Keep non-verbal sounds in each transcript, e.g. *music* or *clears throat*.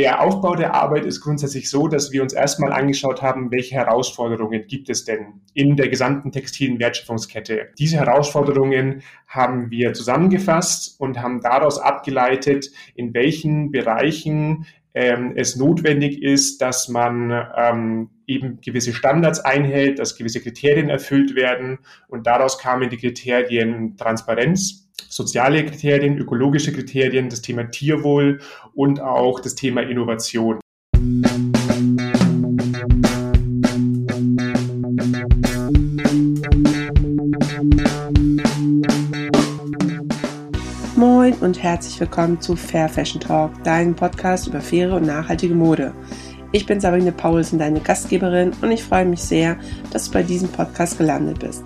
der Aufbau der Arbeit ist grundsätzlich so, dass wir uns erstmal angeschaut haben, welche Herausforderungen gibt es denn in der gesamten textilen Wertschöpfungskette. Diese Herausforderungen haben wir zusammengefasst und haben daraus abgeleitet, in welchen Bereichen ähm, es notwendig ist, dass man ähm, eben gewisse Standards einhält, dass gewisse Kriterien erfüllt werden. Und daraus kamen die Kriterien Transparenz, soziale Kriterien, ökologische Kriterien, das Thema Tierwohl und auch das Thema Innovation. Moin und herzlich willkommen zu Fair Fashion Talk, deinem Podcast über faire und nachhaltige Mode. Ich bin Sabine Paulsen, deine Gastgeberin und ich freue mich sehr, dass du bei diesem Podcast gelandet bist.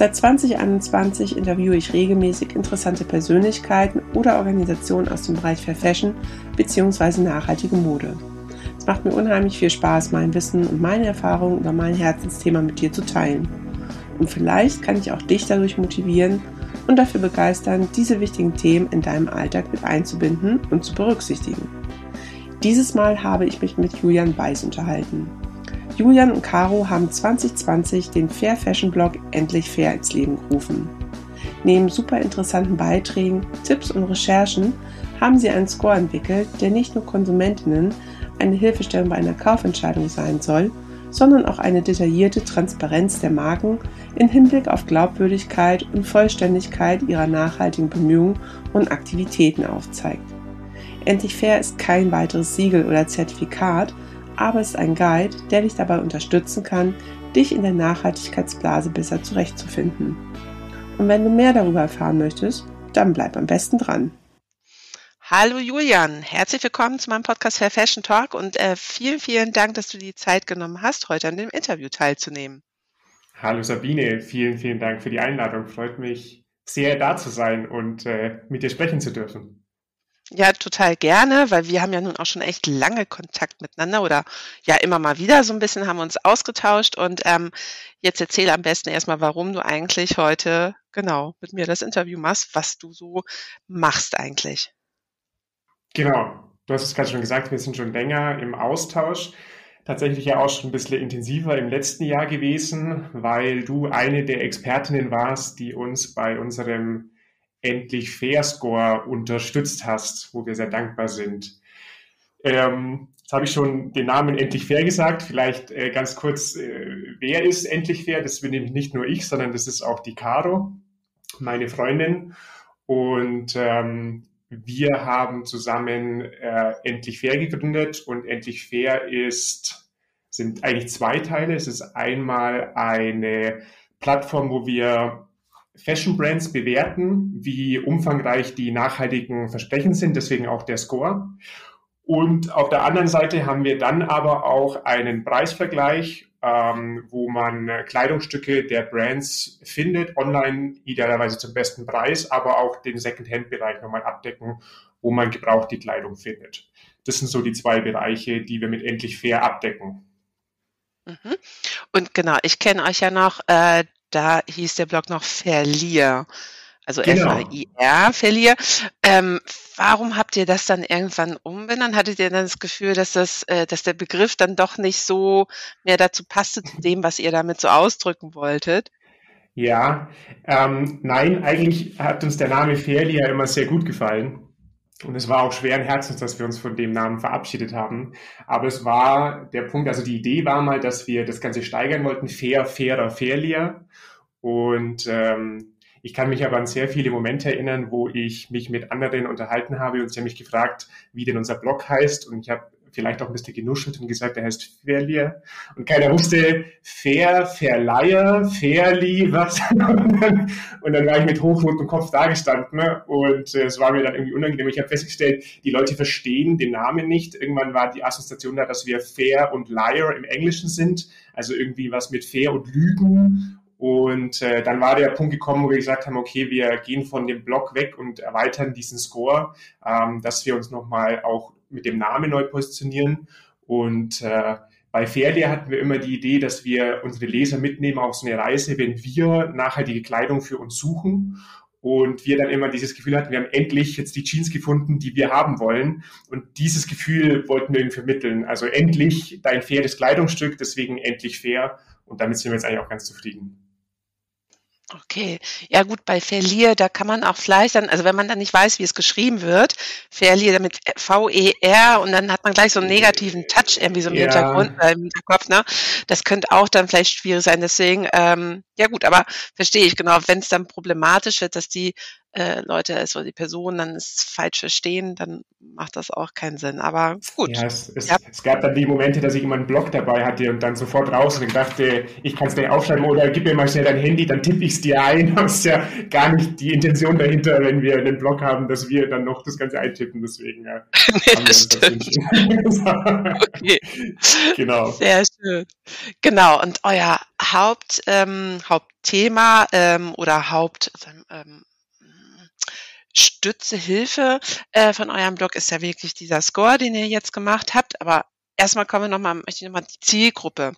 Seit 2021 interviewe ich regelmäßig interessante Persönlichkeiten oder Organisationen aus dem Bereich Fair Fashion bzw. nachhaltige Mode. Es macht mir unheimlich viel Spaß, mein Wissen und meine Erfahrungen über mein Herzensthema mit dir zu teilen. Und vielleicht kann ich auch dich dadurch motivieren und dafür begeistern, diese wichtigen Themen in deinem Alltag mit einzubinden und zu berücksichtigen. Dieses Mal habe ich mich mit Julian Weiß unterhalten. Julian und Caro haben 2020 den Fair Fashion Blog Endlich Fair ins Leben gerufen. Neben super interessanten Beiträgen, Tipps und Recherchen haben sie einen Score entwickelt, der nicht nur Konsumentinnen eine Hilfestellung bei einer Kaufentscheidung sein soll, sondern auch eine detaillierte Transparenz der Marken in Hinblick auf Glaubwürdigkeit und Vollständigkeit ihrer nachhaltigen Bemühungen und Aktivitäten aufzeigt. Endlich Fair ist kein weiteres Siegel oder Zertifikat, aber ist ein Guide, der dich dabei unterstützen kann, dich in der Nachhaltigkeitsblase besser zurechtzufinden. Und wenn du mehr darüber erfahren möchtest, dann bleib am besten dran. Hallo Julian, herzlich willkommen zu meinem Podcast Fair Fashion Talk und äh, vielen, vielen Dank, dass du die Zeit genommen hast, heute an dem Interview teilzunehmen. Hallo Sabine, vielen, vielen Dank für die Einladung. Freut mich sehr, da zu sein und äh, mit dir sprechen zu dürfen. Ja, total gerne, weil wir haben ja nun auch schon echt lange Kontakt miteinander oder ja immer mal wieder so ein bisschen haben wir uns ausgetauscht und ähm, jetzt erzähle am besten erstmal, warum du eigentlich heute genau mit mir das Interview machst, was du so machst eigentlich. Genau, du hast es gerade schon gesagt, wir sind schon länger im Austausch. Tatsächlich ja auch schon ein bisschen intensiver im letzten Jahr gewesen, weil du eine der Expertinnen warst, die uns bei unserem endlich Fair Score unterstützt hast, wo wir sehr dankbar sind. Ähm, jetzt habe ich schon den Namen Endlich Fair gesagt. Vielleicht äh, ganz kurz, äh, wer ist Endlich Fair? Das bin nämlich nicht nur ich, sondern das ist auch die Caro, meine Freundin. Und ähm, wir haben zusammen äh, Endlich Fair gegründet und Endlich Fair ist, sind eigentlich zwei Teile. Es ist einmal eine Plattform, wo wir Fashion Brands bewerten, wie umfangreich die nachhaltigen Versprechen sind, deswegen auch der Score. Und auf der anderen Seite haben wir dann aber auch einen Preisvergleich, ähm, wo man Kleidungsstücke der Brands findet, online idealerweise zum besten Preis, aber auch den Second-Hand-Bereich nochmal abdecken, wo man gebraucht die Kleidung findet. Das sind so die zwei Bereiche, die wir mit Endlich Fair abdecken. Mhm. Und genau, ich kenne euch ja noch äh, da hieß der Blog noch Verlier. Also genau. F-A-I-R, Verlier. Ähm, warum habt ihr das dann irgendwann umbenannt? Hattet ihr dann das Gefühl, dass das, äh, dass der Begriff dann doch nicht so mehr dazu passte, zu dem, was ihr damit so ausdrücken wolltet? Ja, ähm, nein, eigentlich hat uns der Name Fairly immer sehr gut gefallen. Und es war auch schweren Herzens, dass wir uns von dem Namen verabschiedet haben. Aber es war der Punkt, also die Idee war mal, dass wir das Ganze steigern wollten, fair, fairer, fairlier. Und ähm, ich kann mich aber an sehr viele Momente erinnern, wo ich mich mit anderen unterhalten habe und sie haben mich gefragt, wie denn unser Blog heißt. Und ich habe vielleicht auch ein bisschen genuschelt und gesagt, er heißt Fairlier. Und keiner wusste, Fair, Fairleier, Fairly, was. und, *laughs* dann, und dann war ich mit hochrotem Kopf dagestanden ne? und äh, es war mir dann irgendwie unangenehm. Ich habe festgestellt, die Leute verstehen den Namen nicht. Irgendwann war die Assoziation da, dass wir Fair und Liar im Englischen sind, also irgendwie was mit Fair und Lügen und äh, dann war der Punkt gekommen, wo wir gesagt haben, okay, wir gehen von dem Blog weg und erweitern diesen Score, ähm, dass wir uns nochmal auch mit dem Namen neu positionieren. Und äh, bei Fairlair hatten wir immer die Idee, dass wir unsere Leser mitnehmen auf so eine Reise, wenn wir nachhaltige Kleidung für uns suchen. und wir dann immer dieses Gefühl hatten, wir haben endlich jetzt die Jeans gefunden, die wir haben wollen. Und dieses Gefühl wollten wir ihnen vermitteln. Also endlich dein faires Kleidungsstück, deswegen endlich fair. Und damit sind wir jetzt eigentlich auch ganz zufrieden. Okay, ja gut, bei Verlier, da kann man auch vielleicht dann, also wenn man dann nicht weiß, wie es geschrieben wird, Verlier mit V-E-R und dann hat man gleich so einen negativen Touch irgendwie so im ja. Hintergrund, äh, im Hinterkopf, ne? Das könnte auch dann vielleicht schwierig sein. Deswegen, ähm, ja gut, aber verstehe ich genau, wenn es dann problematisch wird, dass die äh, Leute es oder die Personen dann es falsch verstehen, dann macht das auch keinen Sinn. Aber gut. Ja, es, es, ja. es gab dann die Momente, dass ich immer einen Blog dabei hatte und dann sofort raus und dachte, ich kann es dir aufschreiben oder gib mir mal schnell dein Handy, dann tippe ich es dir ein. *laughs* Das ist ja gar nicht die Intention dahinter, wenn wir einen Blog haben, dass wir dann noch das Ganze eintippen. Deswegen ja, *laughs* nee, das stimmt. *laughs* okay. Genau. Sehr schön. Genau. Und euer Haupt, ähm, Hauptthema ähm, oder Haupt ähm, Stütze, Hilfe äh, von eurem Blog ist ja wirklich dieser Score, den ihr jetzt gemacht habt. Aber erstmal kommen wir nochmal, möchte ich nochmal die Zielgruppe.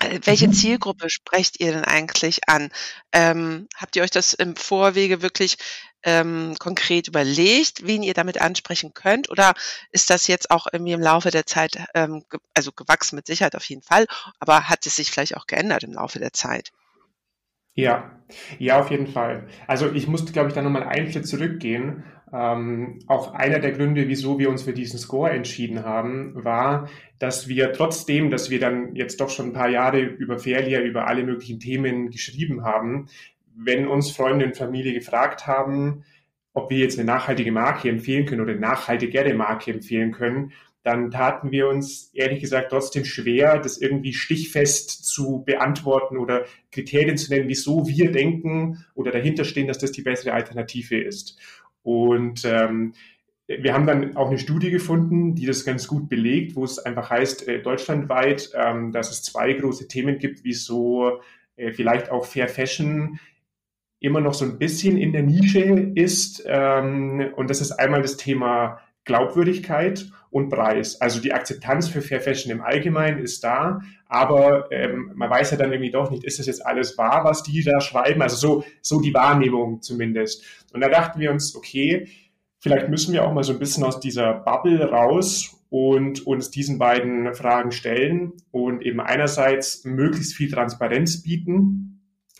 Äh, welche mhm. Zielgruppe sprecht ihr denn eigentlich an? Ähm, habt ihr euch das im Vorwege wirklich ähm, konkret überlegt, wen ihr damit ansprechen könnt? Oder ist das jetzt auch irgendwie im Laufe der Zeit, ähm, ge also gewachsen mit Sicherheit auf jeden Fall, aber hat es sich vielleicht auch geändert im Laufe der Zeit? Ja, ja, auf jeden Fall. Also ich musste, glaube ich, da nochmal einen Schritt zurückgehen. Ähm, auch einer der Gründe, wieso wir uns für diesen Score entschieden haben, war, dass wir trotzdem, dass wir dann jetzt doch schon ein paar Jahre über Fairlia, über alle möglichen Themen geschrieben haben, wenn uns Freunde und Familie gefragt haben, ob wir jetzt eine nachhaltige Marke empfehlen können oder eine nachhaltigere Marke empfehlen können, dann taten wir uns ehrlich gesagt trotzdem schwer, das irgendwie stichfest zu beantworten oder Kriterien zu nennen, wieso wir denken oder dahinter stehen, dass das die bessere Alternative ist. Und ähm, wir haben dann auch eine Studie gefunden, die das ganz gut belegt, wo es einfach heißt, äh, deutschlandweit, ähm, dass es zwei große Themen gibt, wieso äh, vielleicht auch Fair Fashion immer noch so ein bisschen in der Nische ist. Ähm, und das ist einmal das Thema Glaubwürdigkeit und Preis. Also die Akzeptanz für Fair Fashion im Allgemeinen ist da, aber ähm, man weiß ja dann irgendwie doch nicht, ist das jetzt alles wahr, was die da schreiben? Also so, so die Wahrnehmung zumindest. Und da dachten wir uns, okay, vielleicht müssen wir auch mal so ein bisschen aus dieser Bubble raus und uns diesen beiden Fragen stellen und eben einerseits möglichst viel Transparenz bieten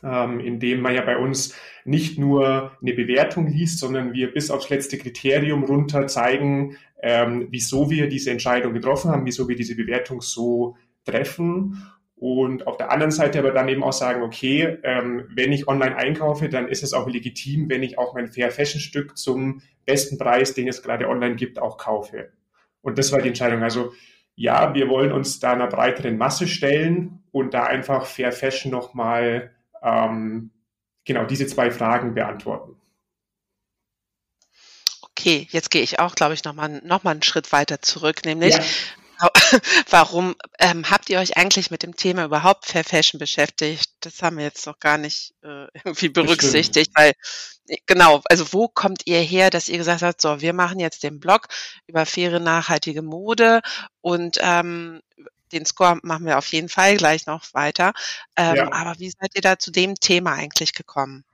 ähm, in dem man ja bei uns nicht nur eine Bewertung liest, sondern wir bis aufs letzte Kriterium runter zeigen, ähm, wieso wir diese Entscheidung getroffen haben, wieso wir diese Bewertung so treffen. Und auf der anderen Seite aber dann eben auch sagen, okay, ähm, wenn ich online einkaufe, dann ist es auch legitim, wenn ich auch mein Fair Fashion Stück zum besten Preis, den es gerade online gibt, auch kaufe. Und das war die Entscheidung. Also ja, wir wollen uns da einer breiteren Masse stellen und da einfach Fair Fashion nochmal ähm, genau diese zwei Fragen beantworten. Okay, jetzt gehe ich auch, glaube ich, nochmal noch mal einen Schritt weiter zurück, nämlich ja. *laughs* Warum ähm, habt ihr euch eigentlich mit dem Thema überhaupt Fair Fashion beschäftigt? Das haben wir jetzt noch gar nicht äh, *laughs* irgendwie berücksichtigt, weil genau, also wo kommt ihr her, dass ihr gesagt habt, so, wir machen jetzt den Blog über faire, nachhaltige Mode und ähm, den Score machen wir auf jeden Fall gleich noch weiter. Ähm, ja. Aber wie seid ihr da zu dem Thema eigentlich gekommen?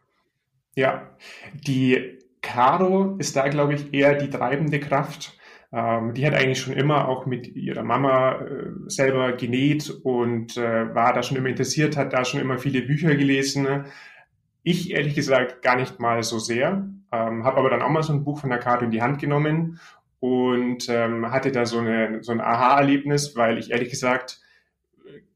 Ja, die Caro ist da, glaube ich, eher die treibende Kraft. Ähm, die hat eigentlich schon immer auch mit ihrer Mama äh, selber genäht und äh, war da schon immer interessiert, hat da schon immer viele Bücher gelesen. Ich ehrlich gesagt gar nicht mal so sehr, ähm, habe aber dann auch mal so ein Buch von der Caro in die Hand genommen und ähm, hatte da so, eine, so ein Aha-Erlebnis, weil ich ehrlich gesagt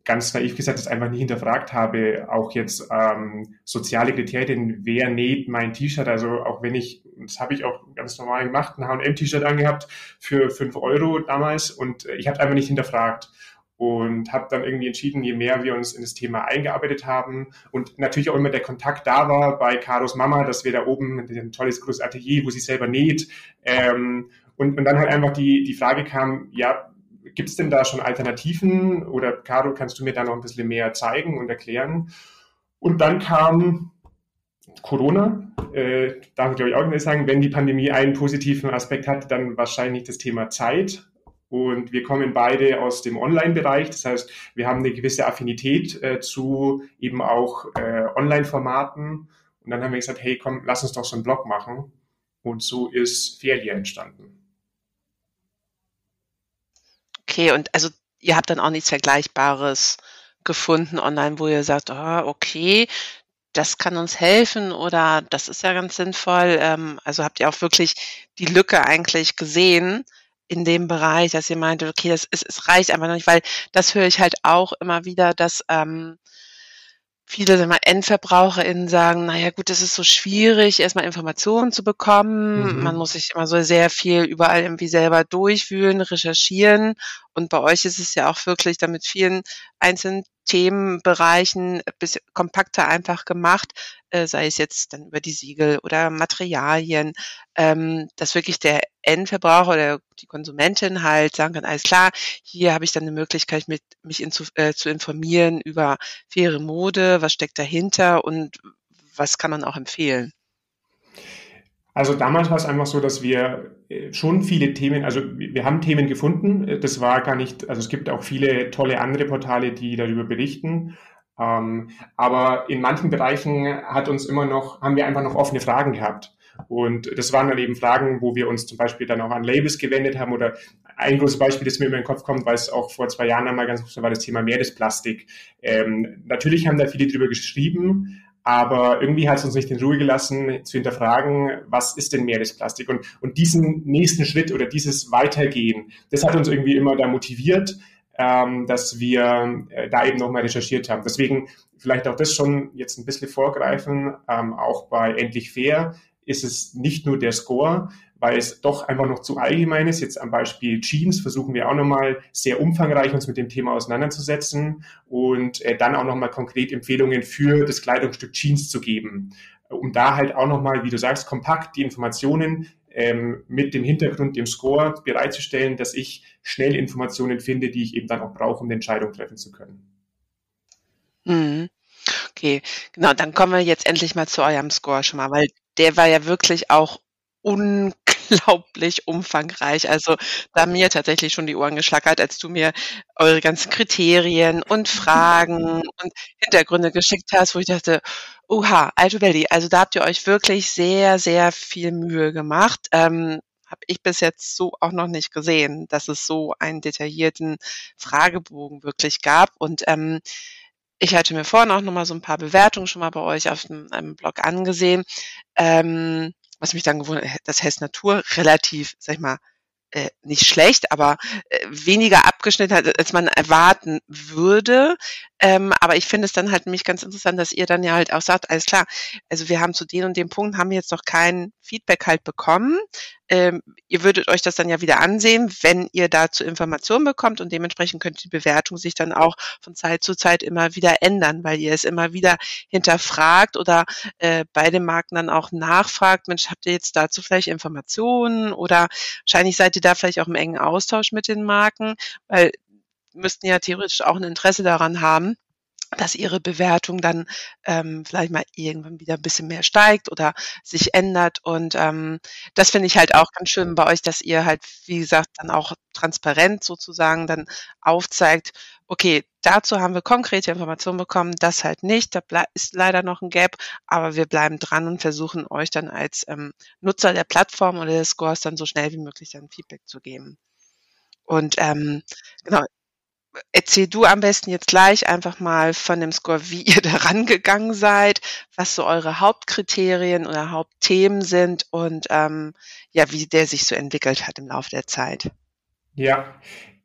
ganz naiv gesagt das einfach nie hinterfragt habe, auch jetzt ähm, soziale Kriterien, wer näht mein T-Shirt, also auch wenn ich, das habe ich auch ganz normal gemacht, ein H&M-T-Shirt angehabt für fünf Euro damals und ich habe einfach nicht hinterfragt und habe dann irgendwie entschieden, je mehr wir uns in das Thema eingearbeitet haben und natürlich auch immer der Kontakt da war bei Karos Mama, dass wir da oben ein tolles großes Atelier, wo sie selber näht ähm, und, und dann halt einfach die, die Frage kam, ja, gibt es denn da schon Alternativen? Oder Caro, kannst du mir da noch ein bisschen mehr zeigen und erklären? Und dann kam Corona. Äh, darf ich glaube ich auch nicht sagen, wenn die Pandemie einen positiven Aspekt hat, dann wahrscheinlich das Thema Zeit. Und wir kommen beide aus dem Online-Bereich. Das heißt, wir haben eine gewisse Affinität äh, zu eben auch äh, Online-Formaten Und dann haben wir gesagt, hey, komm, lass uns doch so einen Blog machen. Und so ist Fair entstanden. Okay, und also ihr habt dann auch nichts Vergleichbares gefunden online, wo ihr sagt, oh, okay, das kann uns helfen oder das ist ja ganz sinnvoll. Ähm, also habt ihr auch wirklich die Lücke eigentlich gesehen in dem Bereich, dass ihr meinte, okay, das ist, es reicht einfach noch nicht, weil das höre ich halt auch immer wieder, dass ähm, viele wir, EndverbraucherInnen sagen, naja gut, es ist so schwierig, erstmal Informationen zu bekommen. Mhm. Man muss sich immer so sehr viel überall irgendwie selber durchwühlen, recherchieren. Und bei euch ist es ja auch wirklich damit vielen einzelnen Themenbereichen bis kompakter einfach gemacht, äh, sei es jetzt dann über die Siegel oder Materialien, ähm, dass wirklich der Endverbraucher oder die Konsumentin halt sagen kann, alles klar, hier habe ich dann eine Möglichkeit, mit, mich in, äh, zu informieren über faire Mode, was steckt dahinter und was kann man auch empfehlen. Also damals war es einfach so, dass wir äh, schon viele Themen, also wir haben Themen gefunden. Das war gar nicht, also es gibt auch viele tolle andere Portale, die darüber berichten. Ähm, aber in manchen Bereichen hat uns immer noch, haben wir einfach noch offene Fragen gehabt. Und das waren dann eben Fragen, wo wir uns zum Beispiel dann auch an Labels gewendet haben oder ein großes Beispiel, das mir immer in den Kopf kommt, weil es auch vor zwei Jahren einmal ganz groß war, das Thema Meeresplastik. Ähm, natürlich haben da viele drüber geschrieben, aber irgendwie hat es uns nicht in Ruhe gelassen, zu hinterfragen, was ist denn Meeresplastik? Und, und diesen nächsten Schritt oder dieses Weitergehen, das hat uns irgendwie immer da motiviert, ähm, dass wir äh, da eben nochmal recherchiert haben. Deswegen vielleicht auch das schon jetzt ein bisschen vorgreifen, ähm, auch bei Endlich Fair ist es nicht nur der Score, weil es doch einfach noch zu allgemein ist. Jetzt am Beispiel Jeans versuchen wir auch nochmal sehr umfangreich uns mit dem Thema auseinanderzusetzen und äh, dann auch nochmal konkret Empfehlungen für das Kleidungsstück Jeans zu geben. Um da halt auch nochmal, wie du sagst, kompakt die Informationen ähm, mit dem Hintergrund, dem Score bereitzustellen, dass ich schnell Informationen finde, die ich eben dann auch brauche, um eine Entscheidung treffen zu können. Mhm. Okay, genau, dann kommen wir jetzt endlich mal zu eurem Score schon mal, weil der war ja wirklich auch unglaublich umfangreich. Also, da mir tatsächlich schon die Ohren geschlackert, als du mir eure ganzen Kriterien und Fragen und Hintergründe geschickt hast, wo ich dachte: „Oha, Alto Belli.“ Also, da habt ihr euch wirklich sehr, sehr viel Mühe gemacht. Ähm, habe ich bis jetzt so auch noch nicht gesehen, dass es so einen detaillierten Fragebogen wirklich gab und, ähm, ich hatte mir vorhin auch noch mal so ein paar Bewertungen schon mal bei euch auf dem Blog angesehen. Ähm, was mich dann gewundert, dass Hess Natur relativ, sag ich mal, äh, nicht schlecht, aber äh, weniger abgeschnitten hat, als man erwarten würde. Ähm, aber ich finde es dann halt nämlich ganz interessant, dass ihr dann ja halt auch sagt, alles klar, also wir haben zu den und dem Punkt haben wir jetzt noch kein Feedback halt bekommen. Ähm, ihr würdet euch das dann ja wieder ansehen, wenn ihr dazu Informationen bekommt und dementsprechend könnte die Bewertung sich dann auch von Zeit zu Zeit immer wieder ändern, weil ihr es immer wieder hinterfragt oder äh, bei den Marken dann auch nachfragt, Mensch, habt ihr jetzt dazu vielleicht Informationen oder wahrscheinlich seid ihr da vielleicht auch im engen Austausch mit den Marken, weil müssten ja theoretisch auch ein Interesse daran haben, dass ihre Bewertung dann ähm, vielleicht mal irgendwann wieder ein bisschen mehr steigt oder sich ändert. Und ähm, das finde ich halt auch ganz schön bei euch, dass ihr halt, wie gesagt, dann auch transparent sozusagen dann aufzeigt, okay, dazu haben wir konkrete Informationen bekommen, das halt nicht, da ist leider noch ein Gap, aber wir bleiben dran und versuchen euch dann als ähm, Nutzer der Plattform oder des Scores dann so schnell wie möglich dann Feedback zu geben. Und ähm, genau, erzähl du am besten jetzt gleich einfach mal von dem Score, wie ihr da *laughs* rangegangen seid, was so eure Hauptkriterien oder Hauptthemen sind und ähm, ja, wie der sich so entwickelt hat im Laufe der Zeit. Ja,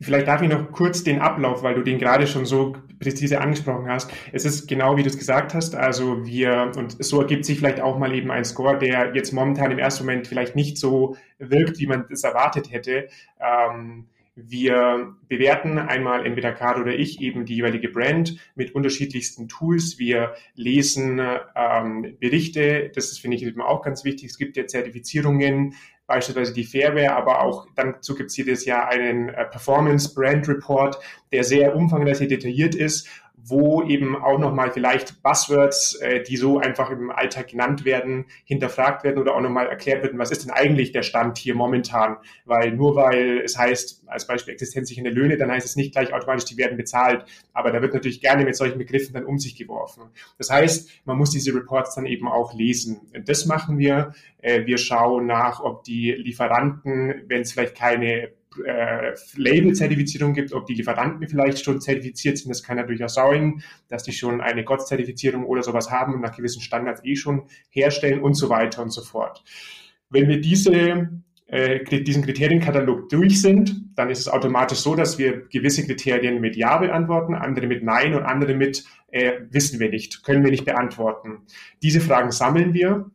vielleicht darf ich noch kurz den Ablauf, weil du den gerade schon so präzise angesprochen hast. Es ist genau wie du es gesagt hast. Also wir, und so ergibt sich vielleicht auch mal eben ein Score, der jetzt momentan im ersten Moment vielleicht nicht so wirkt, wie man es erwartet hätte. Ähm, wir bewerten einmal entweder Card oder ich eben die jeweilige Brand mit unterschiedlichsten Tools. Wir lesen ähm, Berichte, das ist, finde ich eben auch ganz wichtig. Es gibt ja Zertifizierungen, beispielsweise die Fairware, aber auch dazu gibt es jedes Jahr einen äh, Performance Brand Report, der sehr umfangreich detailliert ist, wo eben auch nochmal vielleicht Buzzwords, äh, die so einfach im Alltag genannt werden, hinterfragt werden oder auch nochmal erklärt werden, was ist denn eigentlich der Stand hier momentan? Weil nur weil es heißt, als Beispiel existenzsichernde Löhne, dann heißt es nicht gleich automatisch, die werden bezahlt. Aber da wird natürlich gerne mit solchen Begriffen dann um sich geworfen. Das heißt, man muss diese Reports dann eben auch lesen. Das machen wir. Äh, wir schauen nach, ob die Lieferanten, wenn es vielleicht keine äh, Label-Zertifizierung gibt, ob die Lieferanten vielleicht schon zertifiziert sind. Das kann ja durchaus sein, dass die schon eine GOTS-Zertifizierung oder sowas haben und nach gewissen Standards eh schon herstellen und so weiter und so fort. Wenn wir diese äh, diesen Kriterienkatalog durch sind, dann ist es automatisch so, dass wir gewisse Kriterien mit Ja beantworten, andere mit Nein und andere mit äh, wissen wir nicht, können wir nicht beantworten. Diese Fragen sammeln wir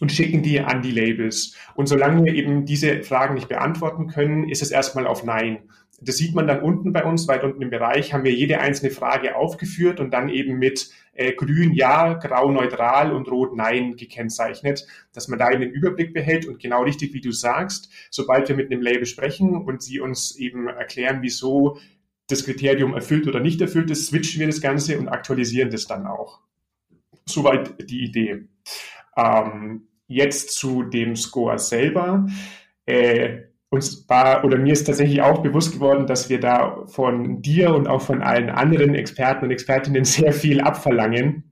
und schicken die an die Labels. Und solange wir eben diese Fragen nicht beantworten können, ist es erstmal auf Nein. Das sieht man dann unten bei uns, weit unten im Bereich, haben wir jede einzelne Frage aufgeführt und dann eben mit äh, grün Ja, grau neutral und rot Nein gekennzeichnet, dass man da eben den Überblick behält und genau richtig, wie du sagst, sobald wir mit einem Label sprechen und sie uns eben erklären, wieso das Kriterium erfüllt oder nicht erfüllt ist, switchen wir das Ganze und aktualisieren das dann auch. Soweit die Idee. Ähm, jetzt zu dem Score selber. Äh, uns war oder mir ist tatsächlich auch bewusst geworden, dass wir da von dir und auch von allen anderen Experten und Expertinnen *laughs* sehr viel abverlangen.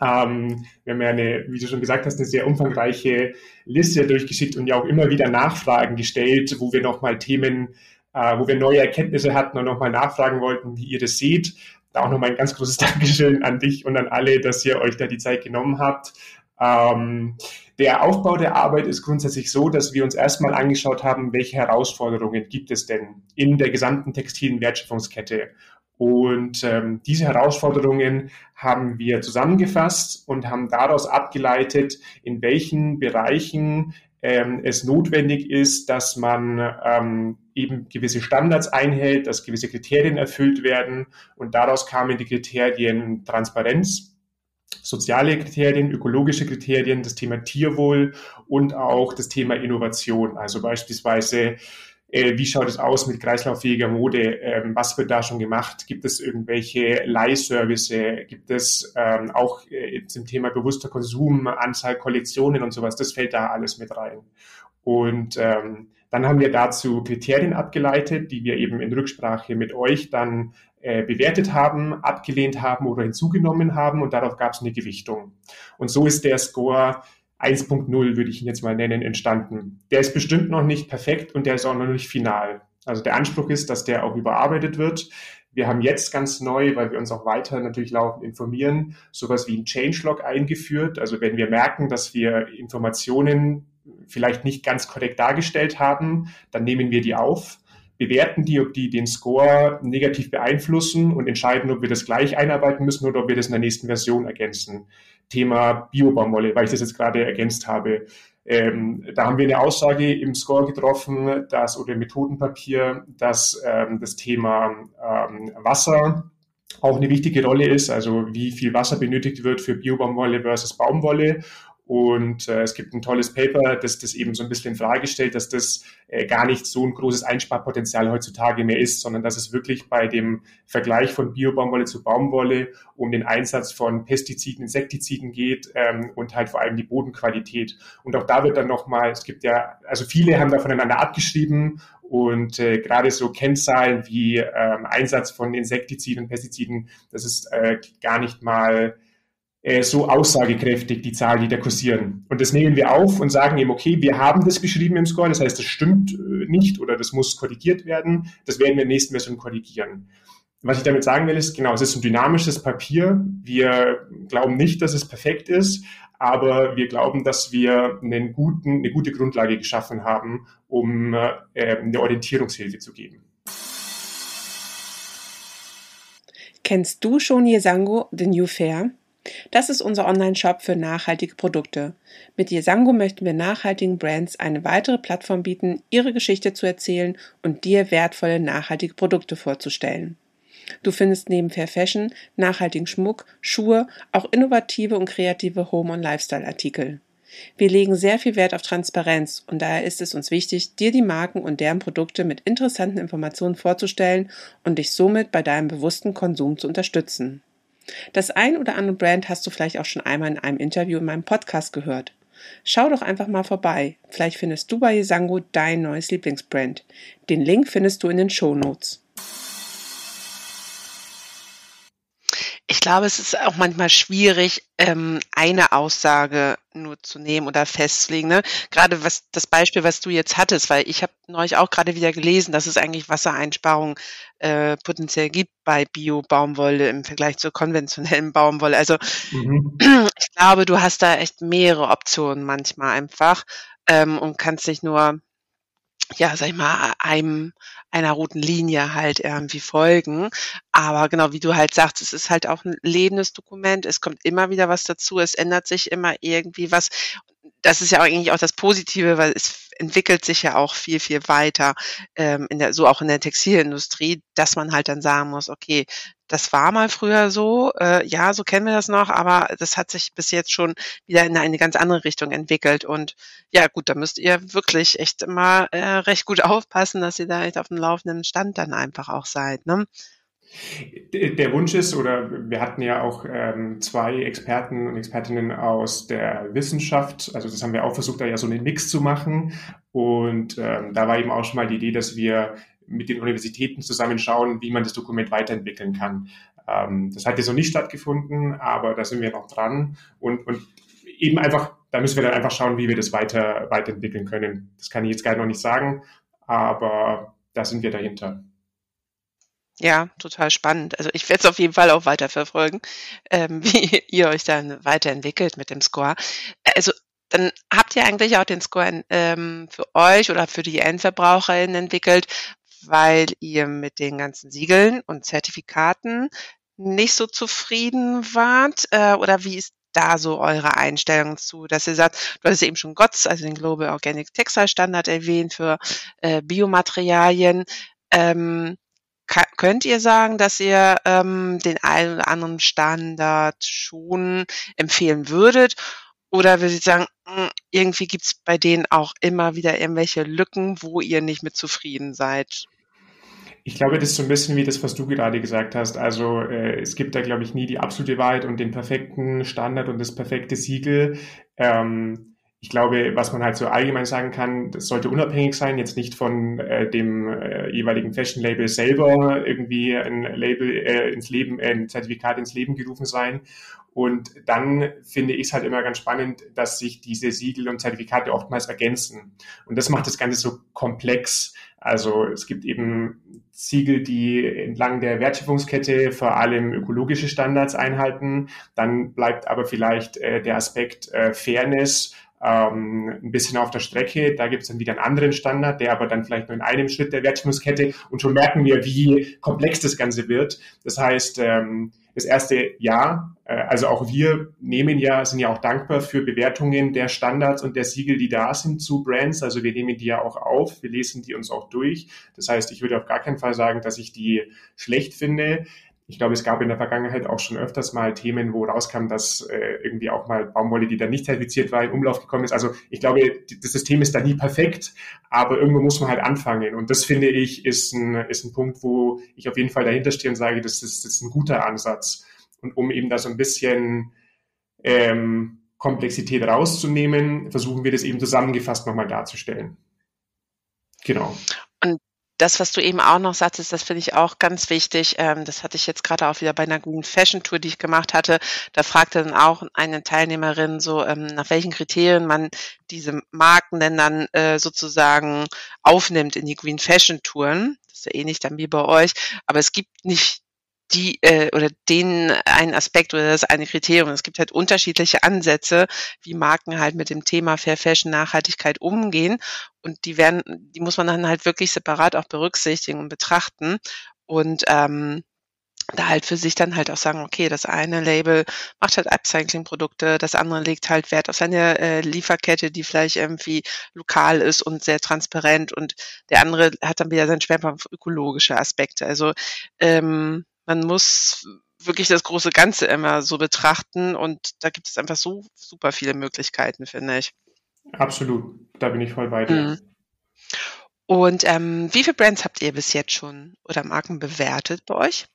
Ähm, wir haben ja eine, wie du schon gesagt hast, eine sehr umfangreiche Liste durchgeschickt und ja auch immer wieder Nachfragen gestellt, wo wir nochmal Themen, äh, wo wir neue Erkenntnisse hatten und nochmal nachfragen wollten, wie ihr das seht. Da auch nochmal ein ganz großes *laughs* Dankeschön an dich und an alle, dass ihr euch da die Zeit genommen habt. Ähm, der Aufbau der Arbeit ist grundsätzlich so, dass wir uns erstmal angeschaut haben, welche Herausforderungen gibt es denn in der gesamten textilen Wertschöpfungskette. Und ähm, diese Herausforderungen haben wir zusammengefasst und haben daraus abgeleitet, in welchen Bereichen ähm, es notwendig ist, dass man ähm, eben gewisse Standards einhält, dass gewisse Kriterien erfüllt werden. Und daraus kamen die Kriterien Transparenz, soziale Kriterien, ökologische Kriterien, das Thema Tierwohl und auch das Thema Innovation. Also beispielsweise, äh, wie schaut es aus mit kreislauffähiger Mode? Ähm, was wird da schon gemacht? Gibt es irgendwelche Leihservice? Gibt es ähm, auch äh, zum Thema bewusster Konsum, Anzahl Kollektionen und sowas? Das fällt da alles mit rein. Und ähm, dann haben wir dazu Kriterien abgeleitet, die wir eben in Rücksprache mit euch dann äh, bewertet haben, abgelehnt haben oder hinzugenommen haben und darauf gab es eine Gewichtung. Und so ist der Score 1.0, würde ich ihn jetzt mal nennen, entstanden. Der ist bestimmt noch nicht perfekt und der ist auch noch nicht final. Also der Anspruch ist, dass der auch überarbeitet wird. Wir haben jetzt ganz neu, weil wir uns auch weiter natürlich laufend informieren, sowas wie ein Changelog eingeführt. Also wenn wir merken, dass wir Informationen vielleicht nicht ganz korrekt dargestellt haben, dann nehmen wir die auf bewerten die, ob die den Score negativ beeinflussen und entscheiden, ob wir das gleich einarbeiten müssen oder ob wir das in der nächsten Version ergänzen. Thema Biobaumwolle, weil ich das jetzt gerade ergänzt habe. Ähm, da haben wir eine Aussage im Score getroffen, dass oder im Methodenpapier, dass ähm, das Thema ähm, Wasser auch eine wichtige Rolle ist, also wie viel Wasser benötigt wird für Biobaumwolle versus Baumwolle und äh, es gibt ein tolles Paper, das das eben so ein bisschen in Frage stellt, dass das äh, gar nicht so ein großes Einsparpotenzial heutzutage mehr ist, sondern dass es wirklich bei dem Vergleich von Biobaumwolle zu Baumwolle um den Einsatz von Pestiziden, Insektiziden geht ähm, und halt vor allem die Bodenqualität. Und auch da wird dann nochmal, es gibt ja, also viele haben da voneinander abgeschrieben und äh, gerade so Kennzahlen wie ähm, Einsatz von Insektiziden und Pestiziden, das ist äh, gar nicht mal so aussagekräftig, die Zahlen, die da kursieren. Und das nehmen wir auf und sagen eben, okay, wir haben das beschrieben im Score, das heißt, das stimmt äh, nicht oder das muss korrigiert werden. Das werden wir in der nächsten Version korrigieren. Was ich damit sagen will, ist, genau, es ist ein dynamisches Papier. Wir glauben nicht, dass es perfekt ist, aber wir glauben, dass wir einen guten, eine gute Grundlage geschaffen haben, um äh, eine Orientierungshilfe zu geben. Kennst du schon Yesango, The New Fair? Das ist unser Online-Shop für nachhaltige Produkte. Mit Yesango möchten wir nachhaltigen Brands eine weitere Plattform bieten, ihre Geschichte zu erzählen und dir wertvolle nachhaltige Produkte vorzustellen. Du findest neben Fair Fashion, nachhaltigen Schmuck, Schuhe, auch innovative und kreative Home- und Lifestyle-Artikel. Wir legen sehr viel Wert auf Transparenz und daher ist es uns wichtig, dir die Marken und deren Produkte mit interessanten Informationen vorzustellen und dich somit bei deinem bewussten Konsum zu unterstützen. Das ein oder andere Brand hast du vielleicht auch schon einmal in einem Interview in meinem Podcast gehört. Schau doch einfach mal vorbei. Vielleicht findest du bei Yesango dein neues Lieblingsbrand. Den Link findest du in den Show Ich glaube, es ist auch manchmal schwierig, ähm, eine Aussage nur zu nehmen oder festzulegen. Ne? Gerade was das Beispiel, was du jetzt hattest, weil ich habe neulich auch gerade wieder gelesen, dass es eigentlich Wassereinsparungen äh, potenziell gibt bei Bio-Baumwolle im Vergleich zur konventionellen Baumwolle. Also mhm. *clears throat* ich glaube, du hast da echt mehrere Optionen manchmal einfach ähm, und kannst nicht nur ja, sag ich mal, einem, einer roten Linie halt irgendwie folgen. Aber genau, wie du halt sagst, es ist halt auch ein lebendes Dokument. Es kommt immer wieder was dazu. Es ändert sich immer irgendwie was. Das ist ja eigentlich auch das Positive, weil es entwickelt sich ja auch viel, viel weiter, ähm, in der, so auch in der Textilindustrie, dass man halt dann sagen muss, okay, das war mal früher so, äh, ja, so kennen wir das noch, aber das hat sich bis jetzt schon wieder in eine ganz andere Richtung entwickelt. Und ja, gut, da müsst ihr wirklich echt immer äh, recht gut *laughs* aufpassen, dass ihr da echt auf dem laufenden Stand dann einfach auch seid. Ne? Der Wunsch ist, oder wir hatten ja auch ähm, zwei Experten und Expertinnen aus der Wissenschaft, also das haben wir auch versucht, da ja so einen Mix zu machen. Und ähm, da war eben auch schon mal die Idee, dass wir mit den Universitäten zusammen schauen, wie man das Dokument weiterentwickeln kann. Ähm, das hat jetzt noch nicht stattgefunden, aber da sind wir noch dran. Und, und eben einfach, da müssen wir dann einfach schauen, wie wir das weiter, weiterentwickeln können. Das kann ich jetzt gar noch nicht sagen, aber da sind wir dahinter. Ja, total spannend. Also ich werde es auf jeden Fall auch weiterverfolgen, ähm, *laughs* wie ihr euch dann weiterentwickelt mit dem Score. Also dann habt ihr eigentlich auch den Score ähm, für euch oder für die Endverbraucherinnen entwickelt, weil ihr mit den ganzen Siegeln und Zertifikaten nicht so zufrieden wart? Äh, oder wie ist da so eure Einstellung zu, dass ihr sagt, du hast eben schon GOTS, also den Global Organic Textile Standard erwähnt für äh, Biomaterialien. Ähm, könnt ihr sagen, dass ihr ähm, den einen oder anderen Standard schon empfehlen würdet? Oder würdet ihr sagen, hm, irgendwie gibt es bei denen auch immer wieder irgendwelche Lücken, wo ihr nicht mit zufrieden seid? Ich glaube, das ist so ein bisschen wie das, was du gerade gesagt hast. Also äh, es gibt da, glaube ich, nie die absolute Wahrheit und den perfekten Standard und das perfekte Siegel. Ähm, ich glaube, was man halt so allgemein sagen kann, das sollte unabhängig sein, jetzt nicht von äh, dem äh, jeweiligen Fashion-Label selber irgendwie ein Label äh, ins Leben, äh, ein Zertifikat ins Leben gerufen sein. Und dann finde ich es halt immer ganz spannend, dass sich diese Siegel und Zertifikate oftmals ergänzen. Und das macht das Ganze so komplex. Also es gibt eben Siegel, die entlang der Wertschöpfungskette vor allem ökologische Standards einhalten. Dann bleibt aber vielleicht äh, der Aspekt äh, Fairness ähm, ein bisschen auf der Strecke. Da gibt es dann wieder einen anderen Standard, der aber dann vielleicht nur in einem Schritt der Wertschöpfungskette und schon merken wir, wie komplex das Ganze wird. Das heißt, ähm, das erste Jahr, äh, also auch wir nehmen ja, sind ja auch dankbar für Bewertungen der Standards und der Siegel, die da sind zu Brands. Also wir nehmen die ja auch auf, wir lesen die uns auch durch. Das heißt, ich würde auf gar keinen Fall sagen, dass ich die schlecht finde ich glaube, es gab in der Vergangenheit auch schon öfters mal Themen, wo rauskam, dass äh, irgendwie auch mal Baumwolle, die da nicht zertifiziert war, in Umlauf gekommen ist. Also ich glaube, das System ist da nie perfekt, aber irgendwo muss man halt anfangen. Und das finde ich ist ein, ist ein Punkt, wo ich auf jeden Fall dahinter stehe und sage, das ist, das ist ein guter Ansatz. Und um eben da so ein bisschen ähm, Komplexität rauszunehmen, versuchen wir das eben zusammengefasst nochmal darzustellen. Genau. Das, was du eben auch noch sagtest, das finde ich auch ganz wichtig. Ähm, das hatte ich jetzt gerade auch wieder bei einer Green Fashion Tour, die ich gemacht hatte. Da fragte dann auch eine Teilnehmerin so, ähm, nach welchen Kriterien man diese Marken denn dann äh, sozusagen aufnimmt in die Green Fashion Touren. Das ist ja ähnlich dann wie bei euch. Aber es gibt nicht die äh, oder den einen Aspekt oder das eine Kriterium. Es gibt halt unterschiedliche Ansätze, wie Marken halt mit dem Thema Fair Fashion Nachhaltigkeit umgehen und die werden, die muss man dann halt wirklich separat auch berücksichtigen und betrachten und ähm, da halt für sich dann halt auch sagen, okay, das eine Label macht halt Upcycling-Produkte, das andere legt halt Wert auf seine äh, Lieferkette, die vielleicht irgendwie lokal ist und sehr transparent und der andere hat dann wieder seinen Schwerpunkt auf ökologische Aspekte. Also ähm, man muss wirklich das große Ganze immer so betrachten und da gibt es einfach so super viele Möglichkeiten, finde ich. Absolut, da bin ich voll bei dir. Mhm. Und ähm, wie viele Brands habt ihr bis jetzt schon oder Marken bewertet bei euch?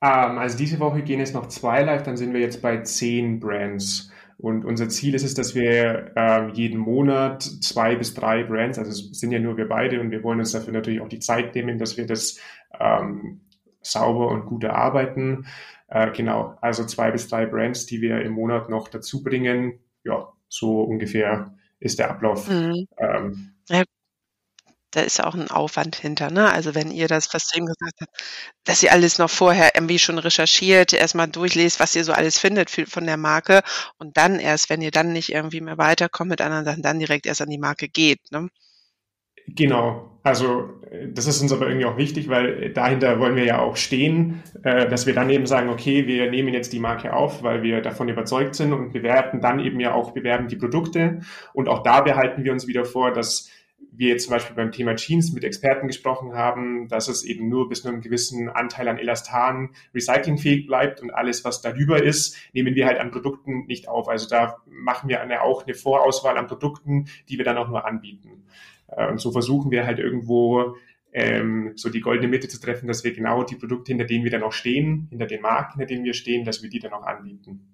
Um, ähm, also diese Woche gehen es noch zwei live, dann sind wir jetzt bei zehn Brands. Und unser Ziel ist es, dass wir äh, jeden Monat zwei bis drei Brands, also es sind ja nur wir beide und wir wollen uns dafür natürlich auch die Zeit nehmen, dass wir das ähm, sauber und gut erarbeiten. Äh, genau, also zwei bis drei Brands, die wir im Monat noch dazu bringen. Ja, so ungefähr ist der Ablauf. Mhm. Ähm, ja, da ist auch ein Aufwand hinter, ne? Also wenn ihr das, was du eben gesagt hast, dass ihr alles noch vorher irgendwie schon recherchiert, erstmal durchlest, was ihr so alles findet von der Marke und dann erst, wenn ihr dann nicht irgendwie mehr weiterkommt mit anderen Sachen, dann direkt erst an die Marke geht, ne? Genau, also das ist uns aber irgendwie auch wichtig, weil dahinter wollen wir ja auch stehen, äh, dass wir dann eben sagen, okay, wir nehmen jetzt die Marke auf, weil wir davon überzeugt sind und bewerten dann eben ja auch bewerben die Produkte und auch da behalten wir uns wieder vor, dass wir jetzt zum Beispiel beim Thema Jeans mit Experten gesprochen haben, dass es eben nur bis zu einem gewissen Anteil an Elastan recyclingfähig bleibt und alles, was darüber ist, nehmen wir halt an Produkten nicht auf. Also da machen wir eine, auch eine Vorauswahl an Produkten, die wir dann auch nur anbieten. Äh, und so versuchen wir halt irgendwo ähm, so die goldene Mitte zu treffen, dass wir genau die Produkte, hinter denen wir dann auch stehen, hinter den Marken, hinter denen wir stehen, dass wir die dann auch anbieten.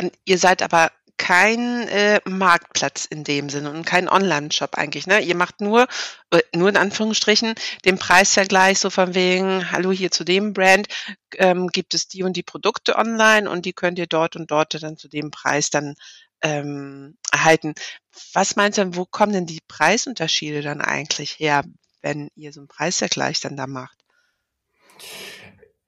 Und ihr seid aber kein äh, Marktplatz in dem Sinne und kein Online-Shop eigentlich. Ne? Ihr macht nur, äh, nur in Anführungsstrichen, den Preisvergleich so von wegen, hallo hier zu dem Brand, ähm, gibt es die und die Produkte online und die könnt ihr dort und dort dann zu dem Preis dann ähm, erhalten. Was meinst du denn, wo kommen denn die Preisunterschiede dann eigentlich her, wenn ihr so einen Preisvergleich dann da macht?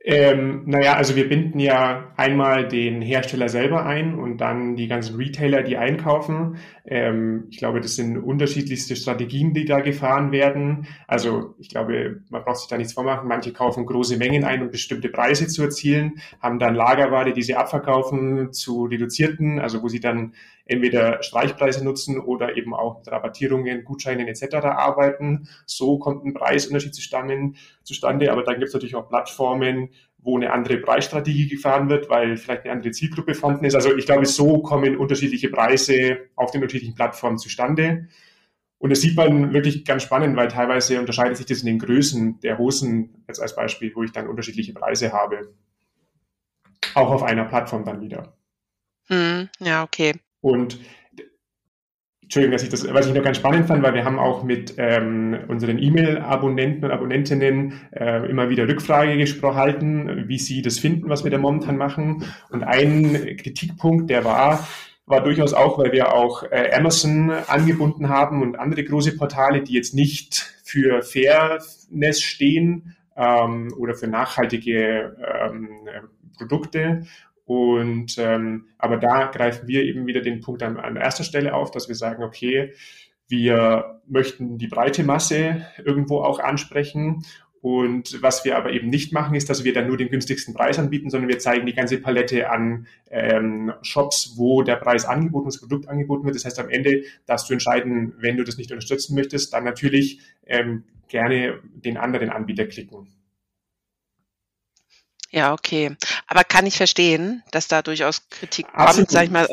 Ähm, naja, also wir binden ja einmal den Hersteller selber ein und dann die ganzen Retailer, die einkaufen. Ähm, ich glaube, das sind unterschiedlichste Strategien, die da gefahren werden. Also ich glaube, man braucht sich da nichts vormachen. Manche kaufen große Mengen ein, um bestimmte Preise zu erzielen, haben dann Lagerware, die sie abverkaufen zu reduzierten, also wo sie dann entweder Streichpreise nutzen oder eben auch mit Rabattierungen, Gutscheinen etc. arbeiten. So kommt ein Preisunterschied zustande. Aber dann gibt es natürlich auch Plattformen, wo eine andere Preisstrategie gefahren wird, weil vielleicht eine andere Zielgruppe vorhanden ist. Also ich glaube, so kommen unterschiedliche Preise auf den unterschiedlichen Plattformen zustande. Und das sieht man wirklich ganz spannend, weil teilweise unterscheidet sich das in den Größen der Hosen, jetzt als Beispiel, wo ich dann unterschiedliche Preise habe. Auch auf einer Plattform dann wieder. Hm, ja, okay. Und Entschuldigung, dass ich das, was ich noch ganz spannend fand, weil wir haben auch mit ähm, unseren E-Mail-Abonnenten und Abonnentinnen äh, immer wieder Rückfrage gesprochen, wie sie das finden, was wir da momentan machen. Und ein Kritikpunkt, der war, war durchaus auch, weil wir auch äh, Amazon angebunden haben und andere große Portale, die jetzt nicht für Fairness stehen ähm, oder für nachhaltige ähm, Produkte. Und ähm, aber da greifen wir eben wieder den Punkt an, an erster Stelle auf, dass wir sagen, okay, wir möchten die breite Masse irgendwo auch ansprechen. Und was wir aber eben nicht machen, ist, dass wir dann nur den günstigsten Preis anbieten, sondern wir zeigen die ganze Palette an ähm, Shops, wo der Preis angeboten, das Produkt angeboten wird. Das heißt, am Ende darfst du entscheiden, wenn du das nicht unterstützen möchtest, dann natürlich ähm, gerne den anderen Anbieter klicken. Ja, okay. Aber kann ich verstehen, dass da durchaus Kritik kommt, sag ich mal,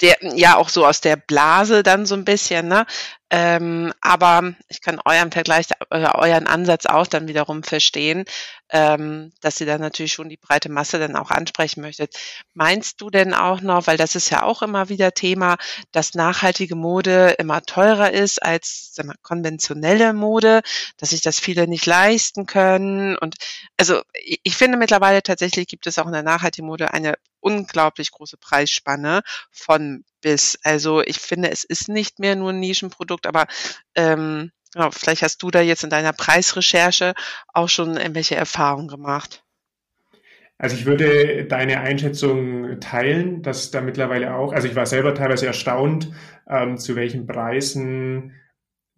der, ja auch so aus der Blase dann so ein bisschen, ne? Ähm, aber ich kann euren Vergleich, euren Ansatz auch dann wiederum verstehen, ähm, dass ihr dann natürlich schon die breite Masse dann auch ansprechen möchtet. Meinst du denn auch noch, weil das ist ja auch immer wieder Thema, dass nachhaltige Mode immer teurer ist als mal, konventionelle Mode, dass sich das viele nicht leisten können? Und also ich finde mittlerweile tatsächlich gibt es auch in der nachhaltigen Mode eine unglaublich große Preisspanne von bis. Also ich finde, es ist nicht mehr nur ein Nischenprodukt, aber ähm, vielleicht hast du da jetzt in deiner Preisrecherche auch schon irgendwelche Erfahrungen gemacht. Also ich würde deine Einschätzung teilen, dass da mittlerweile auch, also ich war selber teilweise erstaunt, ähm, zu welchen Preisen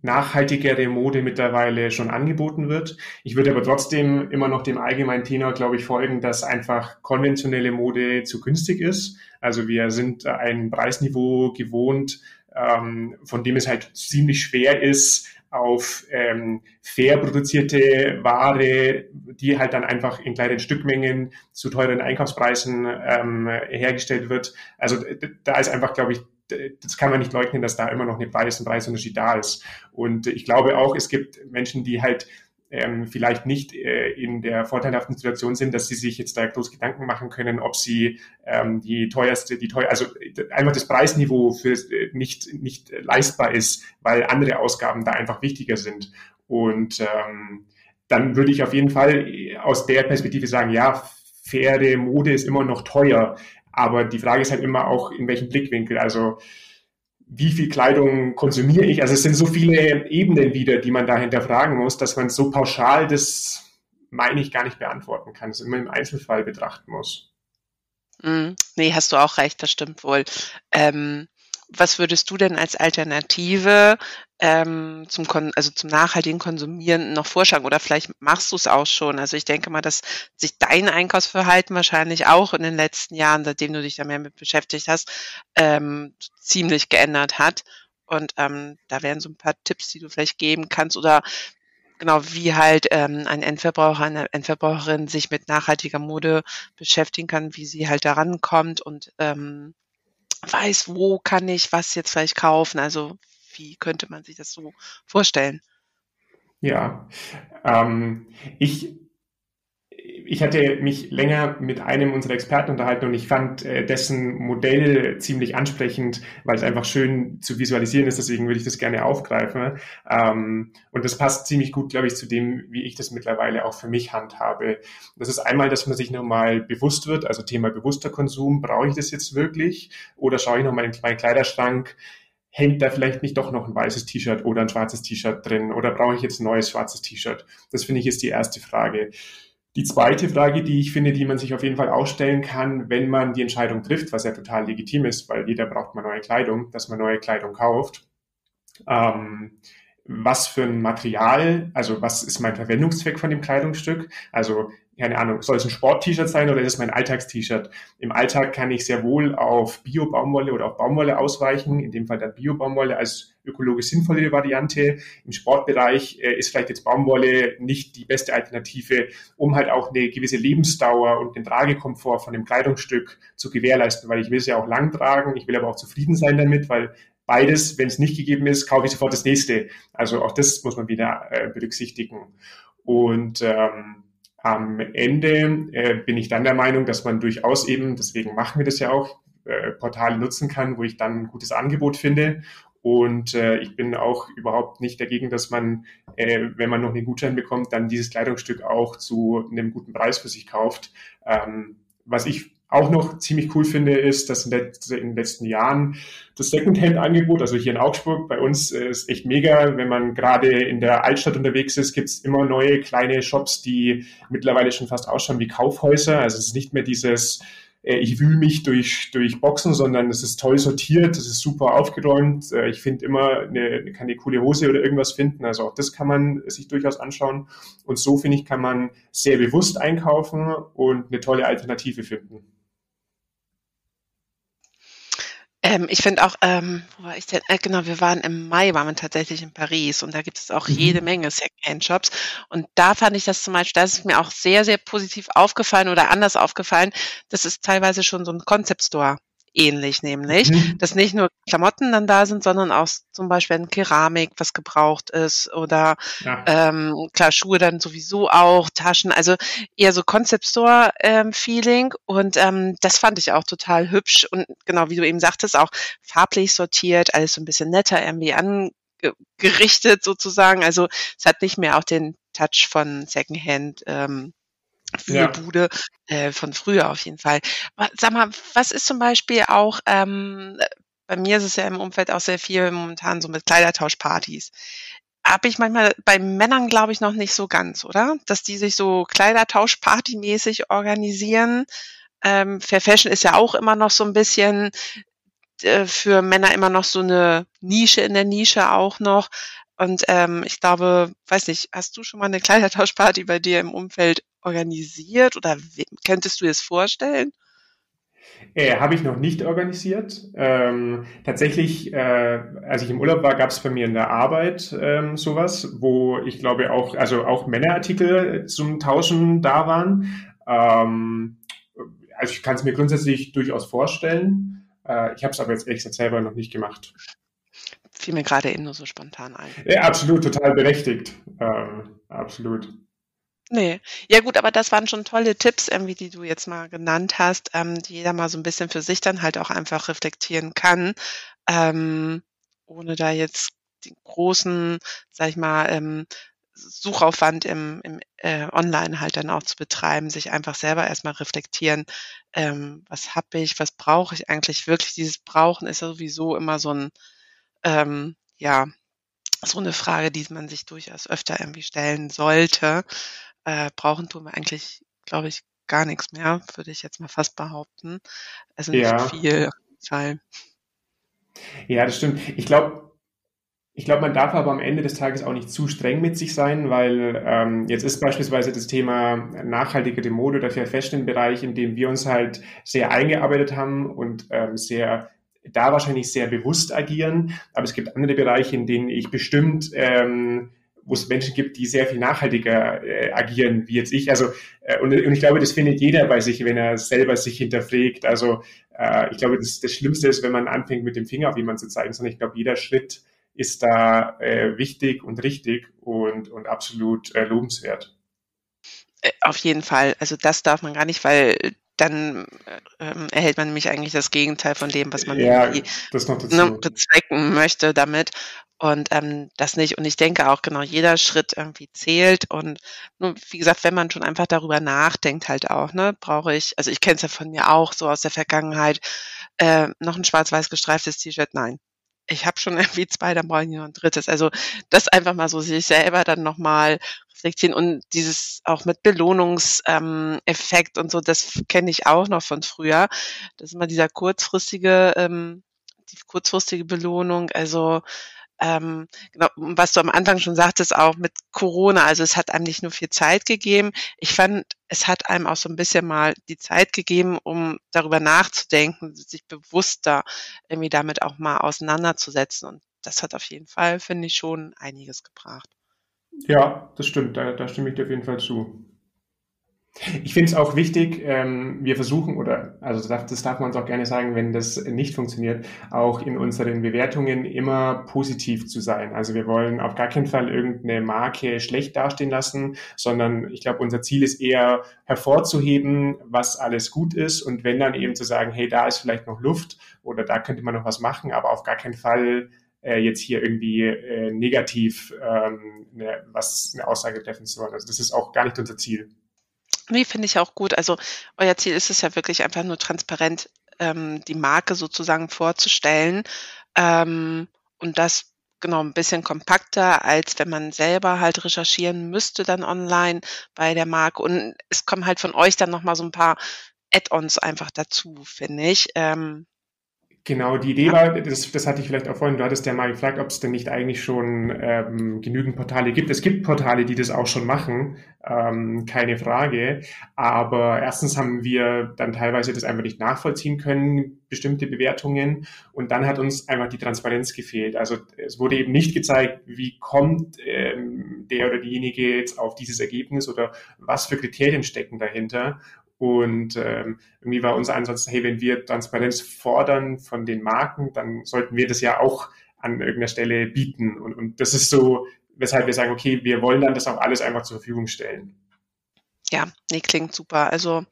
nachhaltigere Mode mittlerweile schon angeboten wird. Ich würde aber trotzdem immer noch dem allgemeinen Thema, glaube ich, folgen, dass einfach konventionelle Mode zu günstig ist. Also wir sind ein Preisniveau gewohnt, ähm, von dem es halt ziemlich schwer ist, auf ähm, fair produzierte Ware, die halt dann einfach in kleinen Stückmengen zu teuren Einkaufspreisen ähm, hergestellt wird. Also da ist einfach, glaube ich, das kann man nicht leugnen, dass da immer noch eine Preis- und Preisunterschied da ist. Und ich glaube auch, es gibt Menschen, die halt ähm, vielleicht nicht äh, in der vorteilhaften Situation sind, dass sie sich jetzt da groß Gedanken machen können, ob sie ähm, die teuerste, die teuer, also einfach das Preisniveau für äh, nicht nicht leistbar ist, weil andere Ausgaben da einfach wichtiger sind. Und ähm, dann würde ich auf jeden Fall aus der Perspektive sagen, ja, faire Mode ist immer noch teuer. Aber die Frage ist halt immer auch, in welchem Blickwinkel. Also wie viel Kleidung konsumiere ich? Also es sind so viele Ebenen wieder, die man da hinterfragen muss, dass man so pauschal das, meine ich, gar nicht beantworten kann, es immer im Einzelfall betrachten muss. Mm, nee, hast du auch recht, das stimmt wohl. Ähm, was würdest du denn als Alternative ähm, zum, Kon also zum nachhaltigen Konsumieren noch vorschlagen? Oder vielleicht machst du es auch schon. Also ich denke mal, dass sich dein Einkaufsverhalten wahrscheinlich auch in den letzten Jahren, seitdem du dich da mehr mit beschäftigt hast, ähm, ziemlich geändert hat. Und ähm, da wären so ein paar Tipps, die du vielleicht geben kannst oder genau wie halt ähm, ein Endverbraucher, eine Endverbraucherin sich mit nachhaltiger Mode beschäftigen kann, wie sie halt daran kommt und ähm, weiß, wo kann ich was jetzt vielleicht kaufen. Also wie könnte man sich das so vorstellen? Ja, ähm, ich ich hatte mich länger mit einem unserer Experten unterhalten und ich fand äh, dessen Modell ziemlich ansprechend, weil es einfach schön zu visualisieren ist. Deswegen würde ich das gerne aufgreifen. Ähm, und das passt ziemlich gut, glaube ich, zu dem, wie ich das mittlerweile auch für mich handhabe. Das ist einmal, dass man sich nochmal bewusst wird, also Thema bewusster Konsum. Brauche ich das jetzt wirklich? Oder schaue ich nochmal in meinen Kleiderschrank? hängt da vielleicht nicht doch noch ein weißes T-Shirt oder ein schwarzes T-Shirt drin oder brauche ich jetzt ein neues schwarzes T-Shirt? Das finde ich ist die erste Frage. Die zweite Frage, die ich finde, die man sich auf jeden Fall auch stellen kann, wenn man die Entscheidung trifft, was ja total legitim ist, weil jeder braucht mal neue Kleidung, dass man neue Kleidung kauft. Ähm, was für ein Material, also was ist mein Verwendungszweck von dem Kleidungsstück? Also keine Ahnung, soll es ein Sport-T-Shirt sein oder ist es mein Alltags-T-Shirt? Im Alltag kann ich sehr wohl auf Bio-Baumwolle oder auf Baumwolle ausweichen, in dem Fall dann Bio-Baumwolle als ökologisch sinnvolle Variante. Im Sportbereich äh, ist vielleicht jetzt Baumwolle nicht die beste Alternative, um halt auch eine gewisse Lebensdauer und den Tragekomfort von dem Kleidungsstück zu gewährleisten, weil ich will es ja auch lang tragen, ich will aber auch zufrieden sein damit, weil beides, wenn es nicht gegeben ist, kaufe ich sofort das nächste. Also auch das muss man wieder äh, berücksichtigen. Und ähm, am Ende äh, bin ich dann der Meinung, dass man durchaus eben, deswegen machen wir das ja auch, äh, Portale nutzen kann, wo ich dann ein gutes Angebot finde. Und äh, ich bin auch überhaupt nicht dagegen, dass man, äh, wenn man noch einen Gutschein bekommt, dann dieses Kleidungsstück auch zu einem guten Preis für sich kauft. Ähm, was ich auch noch ziemlich cool finde, ist, dass in, den letzten Jahren das Secondhand-Angebot, also hier in Augsburg, bei uns äh, ist echt mega. Wenn man gerade in der Altstadt unterwegs ist, gibt's immer neue kleine Shops, die mittlerweile schon fast ausschauen wie Kaufhäuser. Also es ist nicht mehr dieses äh, ich wühle mich durch, durch Boxen, sondern es ist toll sortiert, es ist super aufgeräumt. Äh, ich finde immer, eine, kann eine coole Hose oder irgendwas finden. Also auch das kann man sich durchaus anschauen. Und so, finde ich, kann man sehr bewusst einkaufen und eine tolle Alternative finden. Ähm, ich finde auch, ähm, wo war ich denn? Äh, genau, wir waren im Mai, waren wir tatsächlich in Paris und da gibt es auch mhm. jede Menge Secondhand-Shops. Und da fand ich das zum Beispiel, das ist mir auch sehr, sehr positiv aufgefallen oder anders aufgefallen. Das ist teilweise schon so ein Concept Store ähnlich, nämlich, mhm. dass nicht nur Klamotten dann da sind, sondern auch zum Beispiel ein Keramik, was gebraucht ist oder ja. ähm, klar, Schuhe dann sowieso auch, Taschen, also eher so Concept Store ähm, Feeling und ähm, das fand ich auch total hübsch und genau wie du eben sagtest, auch farblich sortiert, alles so ein bisschen netter irgendwie angerichtet sozusagen, also es hat nicht mehr auch den Touch von Secondhand ähm, Wühlbude ja. äh, von früher auf jeden Fall. Sag mal, was ist zum Beispiel auch, ähm, bei mir ist es ja im Umfeld auch sehr viel momentan so mit Kleidertauschpartys. Habe ich manchmal bei Männern, glaube ich, noch nicht so ganz, oder? Dass die sich so Kleidertauschparty-mäßig organisieren. Ähm, Fair Fashion ist ja auch immer noch so ein bisschen äh, für Männer immer noch so eine Nische in der Nische auch noch. Und ähm, ich glaube, weiß nicht, hast du schon mal eine Kleidertauschparty bei dir im Umfeld organisiert oder könntest du das vorstellen? Äh, Habe ich noch nicht organisiert. Ähm, tatsächlich, äh, als ich im Urlaub war, gab es bei mir in der Arbeit ähm, sowas, wo ich glaube auch, also auch Männerartikel zum Tauschen da waren. Ähm, also ich kann es mir grundsätzlich durchaus vorstellen. Äh, ich habe es aber jetzt ehrlich gesagt selber noch nicht gemacht. Fiel mir gerade eben nur so spontan ein. Ja, absolut, total berechtigt. Ähm, absolut. Nee. Ja gut, aber das waren schon tolle Tipps, irgendwie, die du jetzt mal genannt hast, ähm, die jeder mal so ein bisschen für sich dann halt auch einfach reflektieren kann, ähm, ohne da jetzt den großen, sag ich mal, ähm, Suchaufwand im, im äh, Online halt dann auch zu betreiben, sich einfach selber erstmal reflektieren, ähm, was habe ich, was brauche ich eigentlich wirklich. Dieses Brauchen ist ja sowieso immer so ein, ähm, ja, so eine Frage, die man sich durchaus öfter irgendwie stellen sollte. Äh, brauchen tun wir eigentlich, glaube ich, gar nichts mehr, würde ich jetzt mal fast behaupten. Also nicht Ja, viel Fall. ja, das stimmt. Ich glaube, ich glaube, man darf aber am Ende des Tages auch nicht zu streng mit sich sein, weil ähm, jetzt ist beispielsweise das Thema nachhaltige Mode oder Fair Fashion Bereich, in dem wir uns halt sehr eingearbeitet haben und ähm, sehr da wahrscheinlich sehr bewusst agieren. Aber es gibt andere Bereiche, in denen ich bestimmt ähm, wo es Menschen gibt, die sehr viel nachhaltiger äh, agieren, wie jetzt ich. Also, äh, und, und, ich glaube, das findet jeder bei sich, wenn er selber sich hinterfragt. Also, äh, ich glaube, das, das Schlimmste ist, wenn man anfängt, mit dem Finger auf jemanden zu zeigen, sondern ich glaube, jeder Schritt ist da äh, wichtig und richtig und, und absolut äh, lobenswert. Äh, auf jeden Fall. Also das darf man gar nicht, weil dann ähm, erhält man nämlich eigentlich das Gegenteil von dem, was man ja, bezwecken möchte damit. Und ähm, das nicht. Und ich denke auch genau, jeder Schritt irgendwie zählt. Und nur, wie gesagt, wenn man schon einfach darüber nachdenkt, halt auch, ne, brauche ich, also ich kenne es ja von mir auch so aus der Vergangenheit, äh, noch ein schwarz-weiß gestreiftes T-Shirt, nein. Ich habe schon *laughs* irgendwie zwei, dann brauche ich noch ein drittes. Also das einfach mal so sich selber dann nochmal reflektieren und dieses auch mit Belohnungseffekt ähm, und so, das kenne ich auch noch von früher. Das ist immer dieser kurzfristige, ähm, die kurzfristige Belohnung. Also ähm, genau, was du am Anfang schon sagtest, auch mit Corona, also es hat einem nicht nur viel Zeit gegeben. Ich fand, es hat einem auch so ein bisschen mal die Zeit gegeben, um darüber nachzudenken, sich bewusster irgendwie damit auch mal auseinanderzusetzen. Und das hat auf jeden Fall, finde ich, schon einiges gebracht. Ja, das stimmt, da, da stimme ich dir auf jeden Fall zu. Ich finde es auch wichtig, ähm, wir versuchen, oder also das darf, das darf man uns auch gerne sagen, wenn das nicht funktioniert, auch in unseren Bewertungen immer positiv zu sein. Also wir wollen auf gar keinen Fall irgendeine Marke schlecht dastehen lassen, sondern ich glaube, unser Ziel ist eher hervorzuheben, was alles gut ist und wenn dann eben zu sagen, hey, da ist vielleicht noch Luft oder da könnte man noch was machen, aber auf gar keinen Fall äh, jetzt hier irgendwie äh, negativ ähm, ne, was eine Aussage treffen zu wollen. Also das ist auch gar nicht unser Ziel. Nee, finde ich auch gut. Also euer Ziel ist es ja wirklich einfach nur transparent, ähm, die Marke sozusagen vorzustellen ähm, und das genau ein bisschen kompakter, als wenn man selber halt recherchieren müsste dann online bei der Marke. Und es kommen halt von euch dann nochmal so ein paar Add-ons einfach dazu, finde ich. Ähm, Genau, die Idee war, das, das hatte ich vielleicht auch vorhin, du hattest ja mal gefragt, ob es denn nicht eigentlich schon ähm, genügend Portale gibt. Es gibt Portale, die das auch schon machen, ähm, keine Frage. Aber erstens haben wir dann teilweise das einfach nicht nachvollziehen können, bestimmte Bewertungen. Und dann hat uns einfach die Transparenz gefehlt. Also es wurde eben nicht gezeigt, wie kommt ähm, der oder diejenige jetzt auf dieses Ergebnis oder was für Kriterien stecken dahinter. Und ähm, irgendwie war unser Ansatz, hey, wenn wir Transparenz fordern von den Marken, dann sollten wir das ja auch an irgendeiner Stelle bieten. Und, und das ist so, weshalb wir sagen, okay, wir wollen dann das auch alles einfach zur Verfügung stellen. Ja, nee, klingt super. Also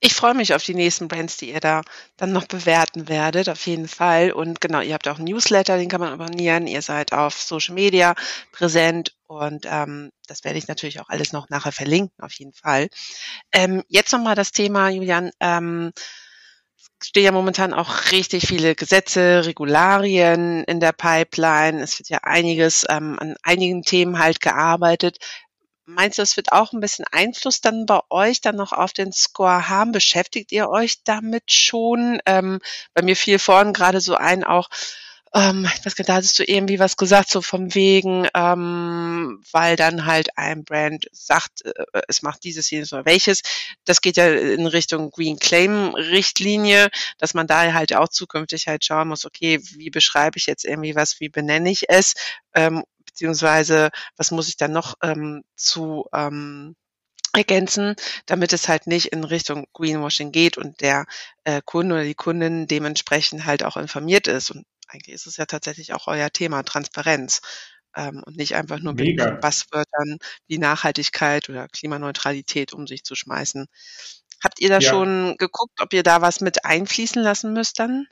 ich freue mich auf die nächsten Brands, die ihr da dann noch bewerten werdet, auf jeden Fall. Und genau, ihr habt auch einen Newsletter, den kann man abonnieren. Ihr seid auf Social Media präsent und ähm, das werde ich natürlich auch alles noch nachher verlinken, auf jeden Fall. Ähm, jetzt nochmal das Thema, Julian. Ähm, stehen ja momentan auch richtig viele Gesetze, Regularien in der Pipeline. Es wird ja einiges ähm, an einigen Themen halt gearbeitet. Meinst du, es wird auch ein bisschen Einfluss dann bei euch dann noch auf den Score haben? Beschäftigt ihr euch damit schon? Ähm, bei mir fiel vorhin gerade so ein auch, ähm, ich weiß gar nicht, da hattest du irgendwie was gesagt, so vom wegen, ähm, weil dann halt ein Brand sagt, äh, es macht dieses, jenes oder welches. Das geht ja in Richtung Green Claim Richtlinie, dass man da halt auch zukünftig halt schauen muss, okay, wie beschreibe ich jetzt irgendwie was, wie benenne ich es, ähm, beziehungsweise was muss ich dann noch ähm, zu ähm, ergänzen, damit es halt nicht in Richtung Greenwashing geht und der äh, Kunde oder die Kundin dementsprechend halt auch informiert ist. Und eigentlich ist es ja tatsächlich auch euer Thema, Transparenz. Ähm, und nicht einfach nur mit Mega. Buzzwörtern wie Nachhaltigkeit oder Klimaneutralität um sich zu schmeißen. Habt ihr da Ja. schon geguckt, ob ihr da was mit einfließen lassen müsst dann?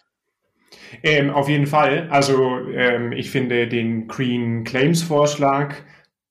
Ähm, auf jeden Fall. Also ähm, ich finde den Green Claims Vorschlag,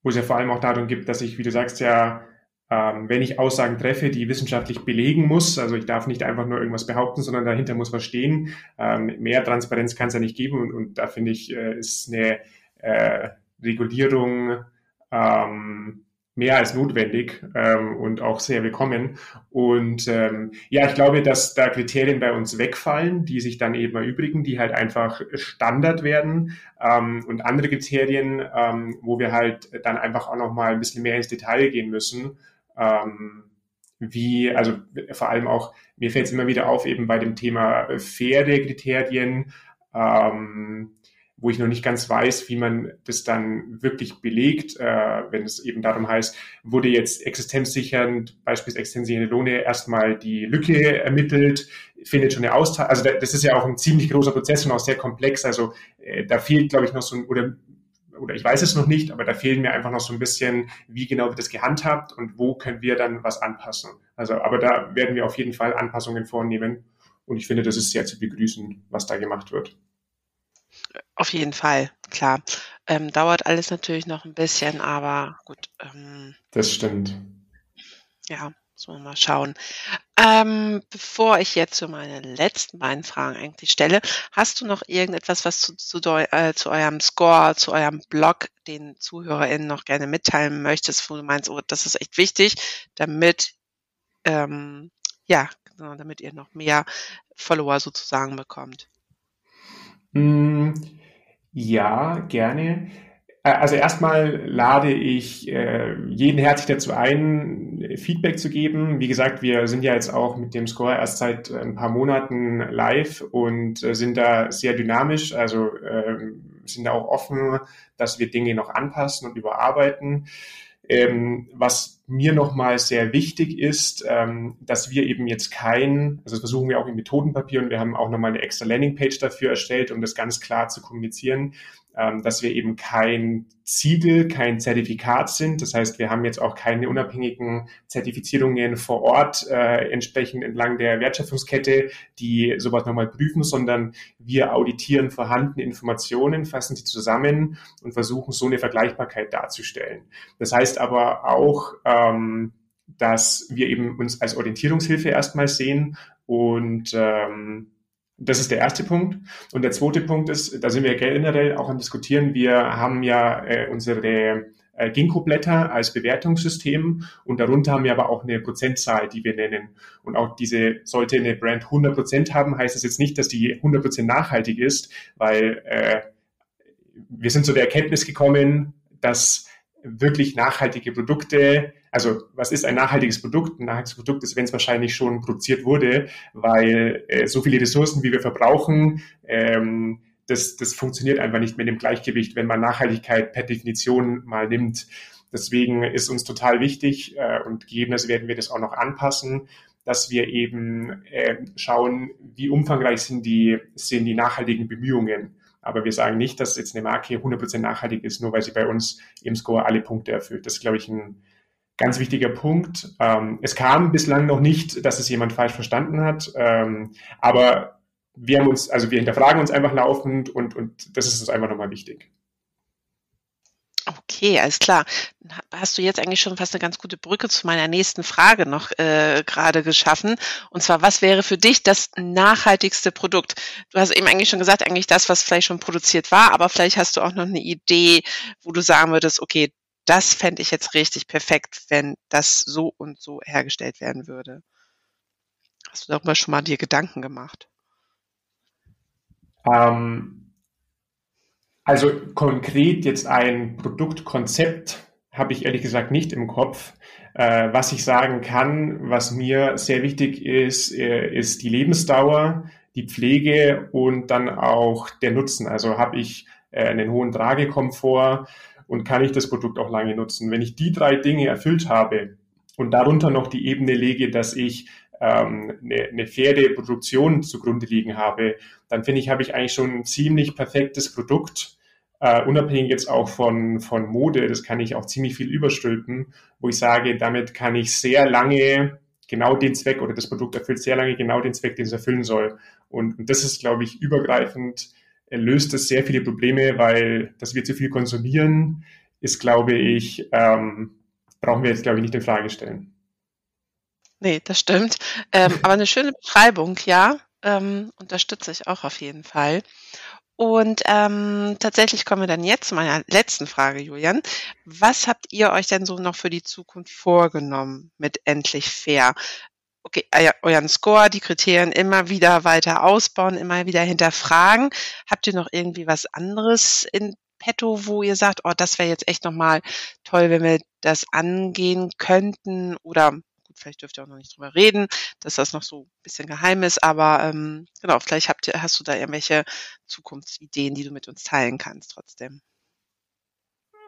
wo es ja vor allem auch darum geht, dass ich, wie du sagst, ja, ähm, wenn ich Aussagen treffe, die wissenschaftlich belegen muss, also ich darf nicht einfach nur irgendwas behaupten, sondern dahinter muss was stehen. Ähm, mehr Transparenz kann es ja nicht geben und, und da finde ich, äh, ist eine äh, Regulierung ähm, mehr als notwendig ähm, und auch sehr willkommen. Und ähm, ja, ich glaube, dass da Kriterien bei uns wegfallen, die sich dann eben erübrigen, die halt einfach Standard werden ähm, und andere Kriterien, ähm, wo wir halt dann einfach auch noch mal ein bisschen mehr ins Detail gehen müssen. Ähm, wie, also vor allem auch, mir fällt es immer wieder auf, eben bei dem Thema faire Kriterien, ähm, wo ich noch nicht ganz weiß, wie man das dann wirklich belegt, äh, wenn es eben darum heißt, wurde jetzt existenzsichernd, beispielsweise existenzsichernde Lohne, erstmal die Lücke ermittelt, findet schon eine Austeilung, also da, das ist ja auch ein ziemlich großer Prozess und auch sehr komplex, also äh, da fehlt, glaube ich, noch so ein, oder oder ich weiß es noch nicht, aber da fehlen mir einfach noch so ein bisschen, wie genau wird das gehandhabt und wo können wir dann was anpassen. Also, aber da werden wir auf jeden Fall Anpassungen vornehmen und ich finde, das ist sehr zu begrüßen, was da gemacht wird. Auf jeden Fall, klar. Ähm, dauert alles natürlich noch ein bisschen, aber gut. Ähm, Das stimmt. ja, muss man mal schauen. Ähm, bevor ich jetzt so meine letzten beiden Fragen eigentlich stelle, hast du noch irgendetwas, was zu, zu, äh, zu eurem Score, zu eurem Blog den ZuhörerInnen noch gerne mitteilen möchtest, wo du meinst, oh, das ist echt wichtig, damit, ähm, ja, genau, damit ihr noch mehr Follower sozusagen bekommt? Mm, Ja, gerne. Äh, Also erstmal lade ich äh, jeden herzlich dazu ein, Feedback zu geben. Wie gesagt, wir sind ja jetzt auch mit dem Score erst seit ein paar Monaten live und äh, sind da sehr dynamisch, also ähm, sind da auch offen, dass wir Dinge noch anpassen und überarbeiten. Ähm, was mir nochmal sehr wichtig ist, ähm, dass wir eben jetzt kein, also das versuchen wir auch im Methodenpapier und wir haben auch nochmal eine extra Landingpage dafür erstellt, um das ganz klar zu kommunizieren, dass wir eben kein Siegel, kein Zertifikat sind. Das heißt, wir haben jetzt auch keine unabhängigen Zertifizierungen vor Ort äh, entsprechend entlang der Wertschöpfungskette, die sowas nochmal prüfen, sondern wir auditieren vorhandene Informationen, fassen sie zusammen und versuchen so eine Vergleichbarkeit darzustellen. Das heißt aber auch, ähm, dass wir eben uns als Orientierungshilfe erstmal sehen und ähm, das ist der erste Punkt. Und der zweite Punkt ist, da sind wir generell auch am Diskutieren. Wir haben ja äh, unsere äh, Ginkgo-Blätter als Bewertungssystem und darunter haben wir aber auch eine Prozentzahl, die wir nennen. Und auch diese, sollte eine Brand 100 Prozent haben, heißt das jetzt nicht, dass die 100 Prozent nachhaltig ist, weil äh, wir sind zu der Erkenntnis gekommen, dass wirklich nachhaltige Produkte, also was ist ein nachhaltiges Produkt? Ein nachhaltiges Produkt ist, wenn es wahrscheinlich schon produziert wurde, weil äh, so viele Ressourcen, wie wir verbrauchen, ähm, das, das funktioniert einfach nicht mit dem Gleichgewicht, wenn man Nachhaltigkeit per Definition mal nimmt. Deswegen ist uns total wichtig äh, und gegebenenfalls werden wir das auch noch anpassen, dass wir eben äh, schauen, wie umfangreich sind die, sind die nachhaltigen Bemühungen. Aber wir sagen nicht, dass jetzt eine Marke 100% nachhaltig ist, nur weil sie bei uns im Score alle Punkte erfüllt. Das ist, glaube ich, ein ganz wichtiger Punkt. Ähm, es kam bislang noch nicht, dass es jemand falsch verstanden hat. Ähm, aber wir haben uns, also wir hinterfragen uns einfach laufend und, und das ist uns einfach nochmal wichtig. Okay, alles klar. Hast du jetzt eigentlich schon fast eine ganz gute Brücke zu meiner nächsten Frage noch äh, gerade geschaffen. Und zwar, was wäre für dich das nachhaltigste Produkt? Du hast eben eigentlich schon gesagt, eigentlich das, was vielleicht schon produziert war, aber vielleicht hast du auch noch eine Idee, wo du sagen würdest, okay, das fände ich jetzt richtig perfekt, wenn das so und so hergestellt werden würde. Hast du darüber schon mal dir Gedanken gemacht? Ähm, Also konkret jetzt ein Produktkonzept habe ich ehrlich gesagt nicht im Kopf. Äh, was ich sagen kann, was mir sehr wichtig ist, äh, ist die Lebensdauer, die Pflege und dann auch der Nutzen. Also habe ich äh, einen hohen Tragekomfort und kann ich das Produkt auch lange nutzen. Wenn ich die drei Dinge erfüllt habe und darunter noch die Ebene lege, dass ich ähm, eine, eine faire Produktion zugrunde liegen habe, dann finde ich, habe ich eigentlich schon ein ziemlich perfektes Produkt, Uh, unabhängig jetzt auch von, von Mode, das kann ich auch ziemlich viel überstülpen, wo ich sage, damit kann ich sehr lange genau den Zweck oder das Produkt erfüllt sehr lange genau den Zweck, den es erfüllen soll. Und, und das ist, glaube ich, übergreifend, löst es sehr viele Probleme, weil dass wir zu viel konsumieren, ist, glaube ich, ähm, brauchen wir jetzt, glaube ich, nicht in Frage stellen. Nee, das stimmt. Ähm, aber eine schöne Beschreibung, ja, ähm, unterstütze ich auch auf jeden Fall. Und ähm, tatsächlich kommen wir dann jetzt zu meiner letzten Frage, Julian. Was habt ihr euch denn so noch für die Zukunft vorgenommen mit Endlich Fair? Okay, euren Score, die Kriterien immer wieder weiter ausbauen, immer wieder hinterfragen. Habt ihr noch irgendwie was anderes in petto, wo ihr sagt, oh, das wäre jetzt echt nochmal toll, wenn wir das angehen könnten? Oder vielleicht dürft ihr auch noch nicht drüber reden, dass das noch so ein bisschen geheim ist, aber ähm, genau, vielleicht habt ihr, hast du da irgendwelche Zukunftsideen, die du mit uns teilen kannst trotzdem.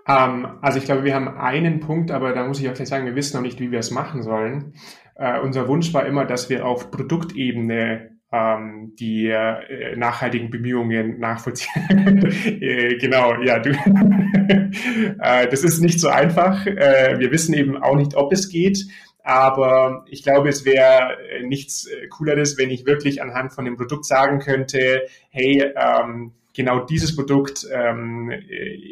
Ähm, also ich glaube, wir haben einen Punkt, aber da muss ich auch gleich sagen, wir wissen noch nicht, wie wir es machen sollen. Äh, unser Wunsch war immer, dass wir auf Produktebene ähm, die äh, nachhaltigen Bemühungen nachvollziehen. *laughs* äh, genau, ja, du. *laughs* äh, das ist nicht so einfach. Äh, wir wissen eben auch nicht, ob es geht. Aber ich glaube, es wäre äh, nichts äh, Cooleres, wenn ich wirklich anhand von dem Produkt sagen könnte, hey, ähm, genau dieses Produkt ähm,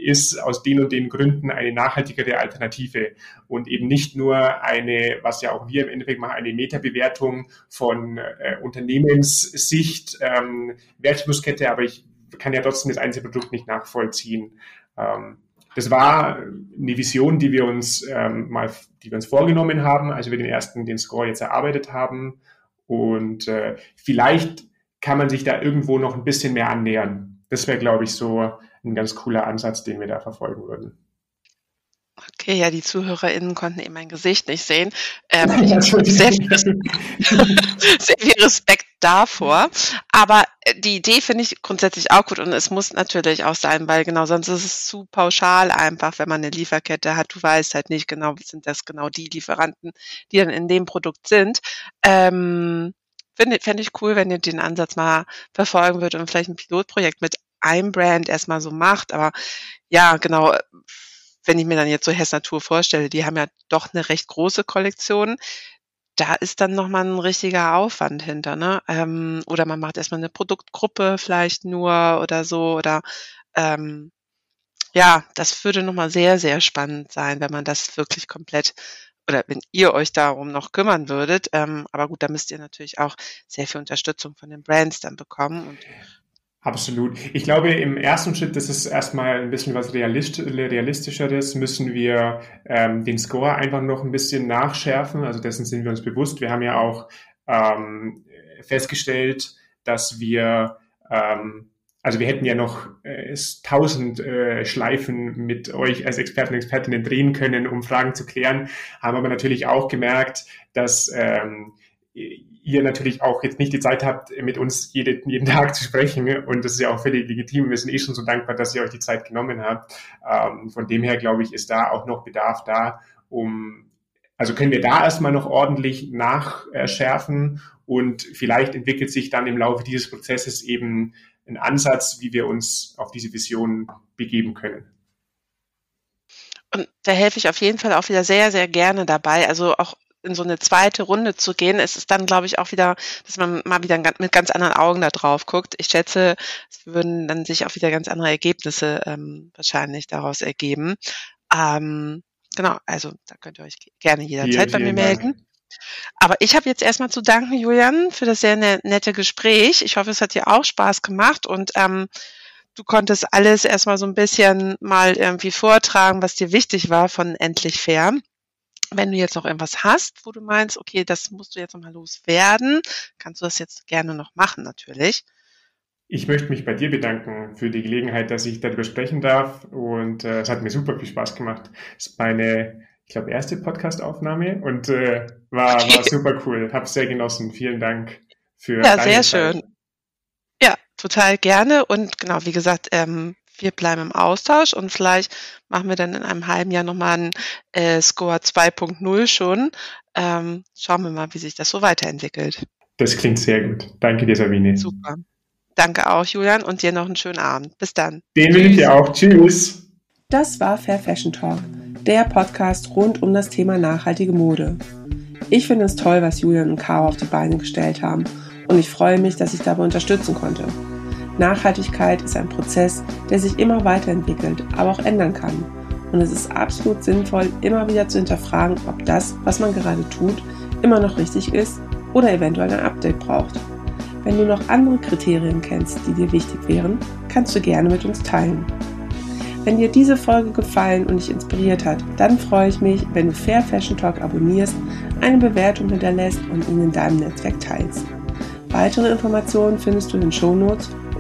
ist aus den und den Gründen eine nachhaltigere Alternative und eben nicht nur eine, was ja auch wir im Endeffekt machen, eine Metabewertung von äh, Unternehmenssicht, ähm, Wertschöpfungskette, aber ich kann ja trotzdem das einzelne Produkt nicht nachvollziehen. Ähm, das war eine Vision, die wir uns ähm, mal, die wir uns vorgenommen haben, als wir den ersten, den Score jetzt erarbeitet haben. Und äh, vielleicht kann man sich da irgendwo noch ein bisschen mehr annähern. Das wäre, glaube ich, so ein ganz cooler Ansatz, den wir da verfolgen würden. Okay, ja, die ZuhörerInnen konnten eben mein Gesicht nicht sehen. Ähm, *laughs* ich habe sehr, viel, *laughs* sehr viel Respekt davor. Aber äh, die Idee finde ich grundsätzlich auch gut und es muss natürlich auch sein, weil genau sonst ist es zu pauschal einfach, wenn man eine Lieferkette hat. Du weißt halt nicht genau, sind das genau die Lieferanten, die dann in dem Produkt sind. Ähm, Fände fänd ich cool, wenn ihr den Ansatz mal verfolgen würdet und vielleicht ein Pilotprojekt mit einem Brand erstmal so macht. Aber ja, genau wenn ich mir dann jetzt so Hess Natur vorstelle, die haben ja doch eine recht große Kollektion. Da ist dann nochmal ein richtiger Aufwand hinter, ne? Ähm, oder man macht erstmal eine Produktgruppe vielleicht nur oder so. Oder ähm, ja, das würde nochmal sehr, sehr spannend sein, wenn man das wirklich komplett oder wenn ihr euch darum noch kümmern würdet. Ähm, aber gut, da müsst ihr natürlich auch sehr viel Unterstützung von den Brands dann bekommen. Und Absolut. Ich glaube, im ersten Schritt, das ist erstmal ein bisschen was realistischeres, müssen wir ähm, den Score einfach noch ein bisschen nachschärfen. Also dessen sind wir uns bewusst. Wir haben ja auch ähm, festgestellt, dass wir, ähm, also wir hätten ja noch äh, tausend äh, Schleifen mit euch als Experten und Expertinnen drehen können, um Fragen zu klären, haben aber natürlich auch gemerkt, dass ähm, ihr natürlich auch jetzt nicht die Zeit habt, mit uns jede, jeden Tag zu sprechen. Und das ist ja auch völlig legitim. Wir sind eh schon so dankbar, dass ihr euch die Zeit genommen habt. Ähm, von dem her, glaube ich, ist da auch noch Bedarf da, um, also können wir da erstmal noch ordentlich nachschärfen und vielleicht entwickelt sich dann im Laufe dieses Prozesses eben ein Ansatz, wie wir uns auf diese Vision begeben können. Und da helfe ich auf jeden Fall auch wieder sehr, sehr gerne dabei. Also auch in so eine zweite Runde zu gehen, ist es dann, glaube ich, auch wieder, dass man mal wieder mit ganz anderen Augen da drauf guckt. Ich schätze, es würden dann sich auch wieder ganz andere Ergebnisse ähm, wahrscheinlich daraus ergeben. Ähm, genau, also da könnt ihr euch gerne jederzeit bei mir melden. Aber ich habe jetzt erstmal zu danken, Julian, für das sehr ne nette Gespräch. Ich hoffe, es hat dir auch Spaß gemacht und ähm, du konntest alles erstmal so ein bisschen mal irgendwie vortragen, was dir wichtig war von Endlich Fair. Wenn du jetzt noch irgendwas hast, wo du meinst, okay, das musst du jetzt nochmal loswerden, kannst du das jetzt gerne noch machen, natürlich. Ich möchte mich bei dir bedanken für die Gelegenheit, dass ich darüber sprechen darf und äh, es hat mir super viel Spaß gemacht. Es ist meine, ich glaube, erste Podcast-Aufnahme und äh, war, war super cool. Hab sehr genossen. Vielen Dank für Ja, sehr Zeit. schön. Ja, total gerne und genau, wie gesagt, ähm, wir bleiben im Austausch und vielleicht machen wir dann in einem halben Jahr nochmal einen äh, Score 2.0 schon. Ähm, schauen wir mal, wie sich das so weiterentwickelt. Das klingt sehr gut. Danke dir, Sabine. Super. Danke auch, Julian, und dir noch einen schönen Abend. Bis dann. Den will ich dir auch. Tschüss. Das war Fair Fashion Talk, der Podcast rund um das Thema nachhaltige Mode. Ich finde es toll, was Julian und Caro auf die Beine gestellt haben und ich freue mich, dass ich dabei unterstützen konnte. Nachhaltigkeit ist ein Prozess, der sich immer weiterentwickelt, aber auch ändern kann. Und es ist absolut sinnvoll, immer wieder zu hinterfragen, ob das, was man gerade tut, immer noch richtig ist oder eventuell ein Update braucht. Wenn du noch andere Kriterien kennst, die dir wichtig wären, kannst du gerne mit uns teilen. Wenn dir diese Folge gefallen und dich inspiriert hat, dann freue ich mich, wenn du Fair Fashion Talk abonnierst, eine Bewertung hinterlässt und ihn in deinem Netzwerk teilst. Weitere Informationen findest du in den Shownotes